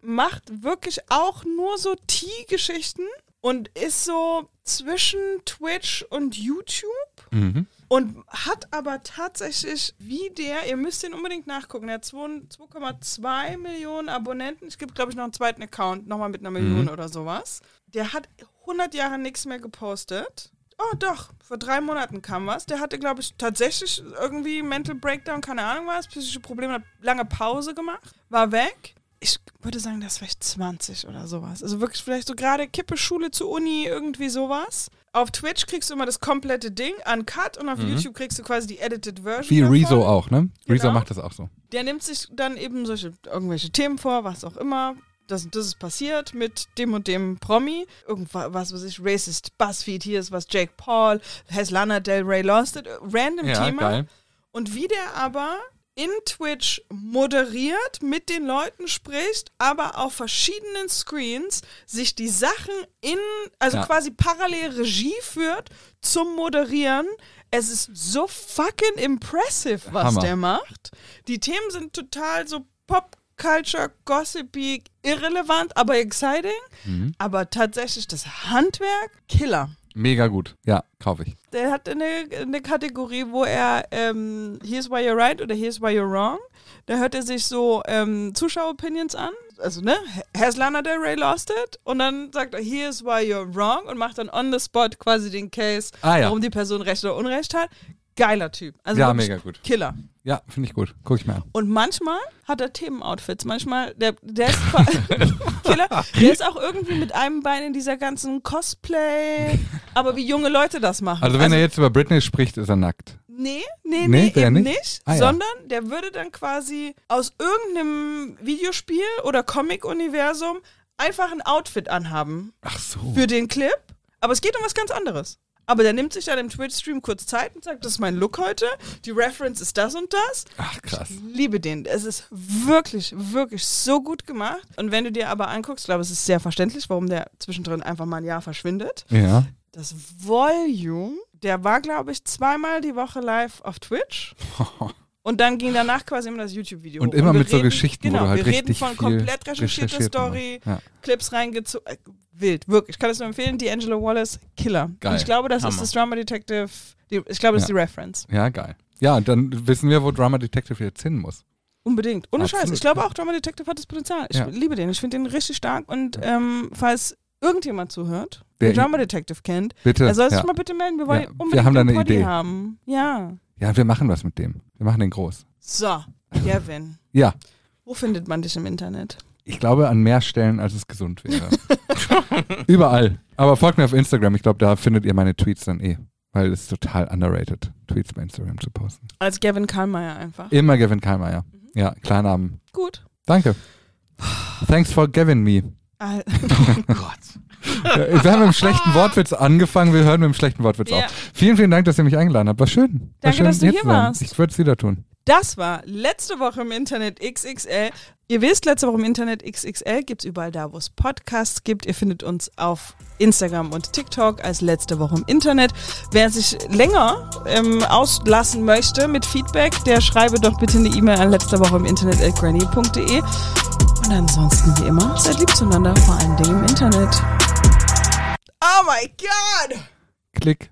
macht wirklich auch nur so T-Geschichten und ist so zwischen Twitch und YouTube. Mhm. Und hat aber tatsächlich, wie der, ihr müsst ihn unbedingt nachgucken, er hat 2 2,2 Millionen Abonnenten. Es gibt, glaube ich, noch einen zweiten Account, nochmal mit einer Million Mhm. oder sowas. Der hat 100 Jahre nichts mehr gepostet. Oh, doch, vor drei Monaten kam was. Der hatte, glaube ich, tatsächlich irgendwie Mental Breakdown, keine Ahnung was, psychische Probleme, hat lange Pause gemacht, war weg. Ich würde sagen, das ist vielleicht 20 oder sowas. Also wirklich vielleicht so gerade Kippe, Schule zu Uni, irgendwie sowas. Auf Twitch kriegst du immer das komplette Ding, uncut, und auf YouTube kriegst du quasi die edited Version. Wie davon. Rezo auch, ne? Rezo Genau. macht das auch so. Der nimmt sich dann eben solche irgendwelche Themen vor, was auch immer. Das, und das ist passiert mit dem und dem Promi. Irgendwas, was weiß ich, Racist Buzzfeed, hier ist was Jake Paul, has Lana Del Rey lost it, random Ja, Thema. geil. Und wie der aber in Twitch moderiert, mit den Leuten spricht, aber auf verschiedenen Screens sich die Sachen in, also Ja. quasi parallel Regie führt zum Moderieren. Es ist so fucking impressive, was Hammer. der macht. Die Themen sind total so Pop. Culture, gossipy, irrelevant, aber exciting. Mhm. Aber tatsächlich das Handwerk, Killer. Mega gut. Ja, kaufe ich. Der hat eine, eine Kategorie, wo er ähm, Here's why you're right oder Here's why you're wrong. Da hört er sich so ähm, Zuschaueropinions an. Also, ne? Has Lana Del Rey lost it? Und dann sagt er Here's why you're wrong und macht dann on the spot quasi den Case, Ah, ja. warum die Person Recht oder Unrecht hat. Geiler Typ. Also Ja, mega gut. Killer. Ja, finde ich gut. Guck ich mir an. Und manchmal hat er Themenoutfits. Manchmal, der, der ist Killer, der ist auch irgendwie mit einem Bein in dieser ganzen Cosplay, aber wie junge Leute das machen. Also wenn er jetzt über Britney spricht, ist er nackt. Nee, nee, Nee, nee, der eben nicht? nicht, Ah, ja. sondern der würde dann quasi aus irgendeinem Videospiel oder Comic-Universum einfach ein Outfit anhaben Ach so. für den Clip, aber es geht um was ganz anderes. Aber der nimmt sich dann im Twitch-Stream kurz Zeit und sagt, das ist mein Look heute, die Reference ist das und das. Ach krass. Ich liebe den. Es ist wirklich, wirklich so gut gemacht. Und wenn du dir aber anguckst, ich glaube, es ist sehr verständlich, warum der zwischendrin einfach mal ein Jahr verschwindet. Ja. Das Volume, der war, glaube ich, zweimal die Woche live auf Twitch. Und dann ging danach quasi immer das YouTube-Video. Und hoch. immer wir mit so reden, Geschichten, wo genau, du halt wir reden von viel komplett recherchierter recherchiert Story. Ja. Clips reingezogen. Äh, wild, wirklich. Ich kann es nur empfehlen. D'Angelo Wallace, Killer. Geil. Und ich glaube, das Hammer. ist das Drama Detective. Die, ich glaube, das ist Ja. die Reference. ja, geil. Ja, und dann wissen wir, wo Drama Detective jetzt hin muss. Unbedingt. Ohne Absolut, Scheiß. Ich glaube auch, Drama Detective hat das Potenzial. Ich Ja. liebe den. Ich finde den richtig stark. Und ähm, falls irgendjemand zuhört, Der- Drama Detective kennt, Bitte. er soll sich ja. mal bitte melden. Wir wollen Ja, wir unbedingt haben da den eine Poddy Idee. haben. Ja. ja, wir machen was mit dem. Wir machen den groß. So, Gavin, Ja, wo findet man dich im Internet? ich glaube an mehr Stellen, als es gesund wäre. Überall. Aber folgt mir auf Instagram. Ich glaube, da findet ihr meine Tweets dann eh. Weil es ist total underrated, Tweets bei Instagram zu posten. Als Gavin Karlmeier einfach. Immer Gavin Kallmeier. Ja, Klarnamen. Gut. Danke. Thanks for giving me. Al- Ja, Wir haben mit einem schlechten Wortwitz angefangen, wir hören mit einem schlechten Wortwitz Ja. auf. Vielen, vielen Dank, dass ihr mich eingeladen habt. War schön. War Danke, schön, dass du hier sein. warst. Ich würde es wieder tun. Das war letzte Woche im Internet XXL. Ihr wisst, letzte Woche im Internet XXL gibt es überall da, wo es Podcasts gibt. Ihr findet uns auf Instagram und TikTok als letzte Woche im Internet. Wer sich länger ähm, auslassen möchte mit Feedback, der schreibe doch bitte eine E-Mail an letzte Woche im Internet at granny.de. Und ansonsten wie immer, seid lieb zueinander, vor allen Dingen im Internet. Oh my God! Klick.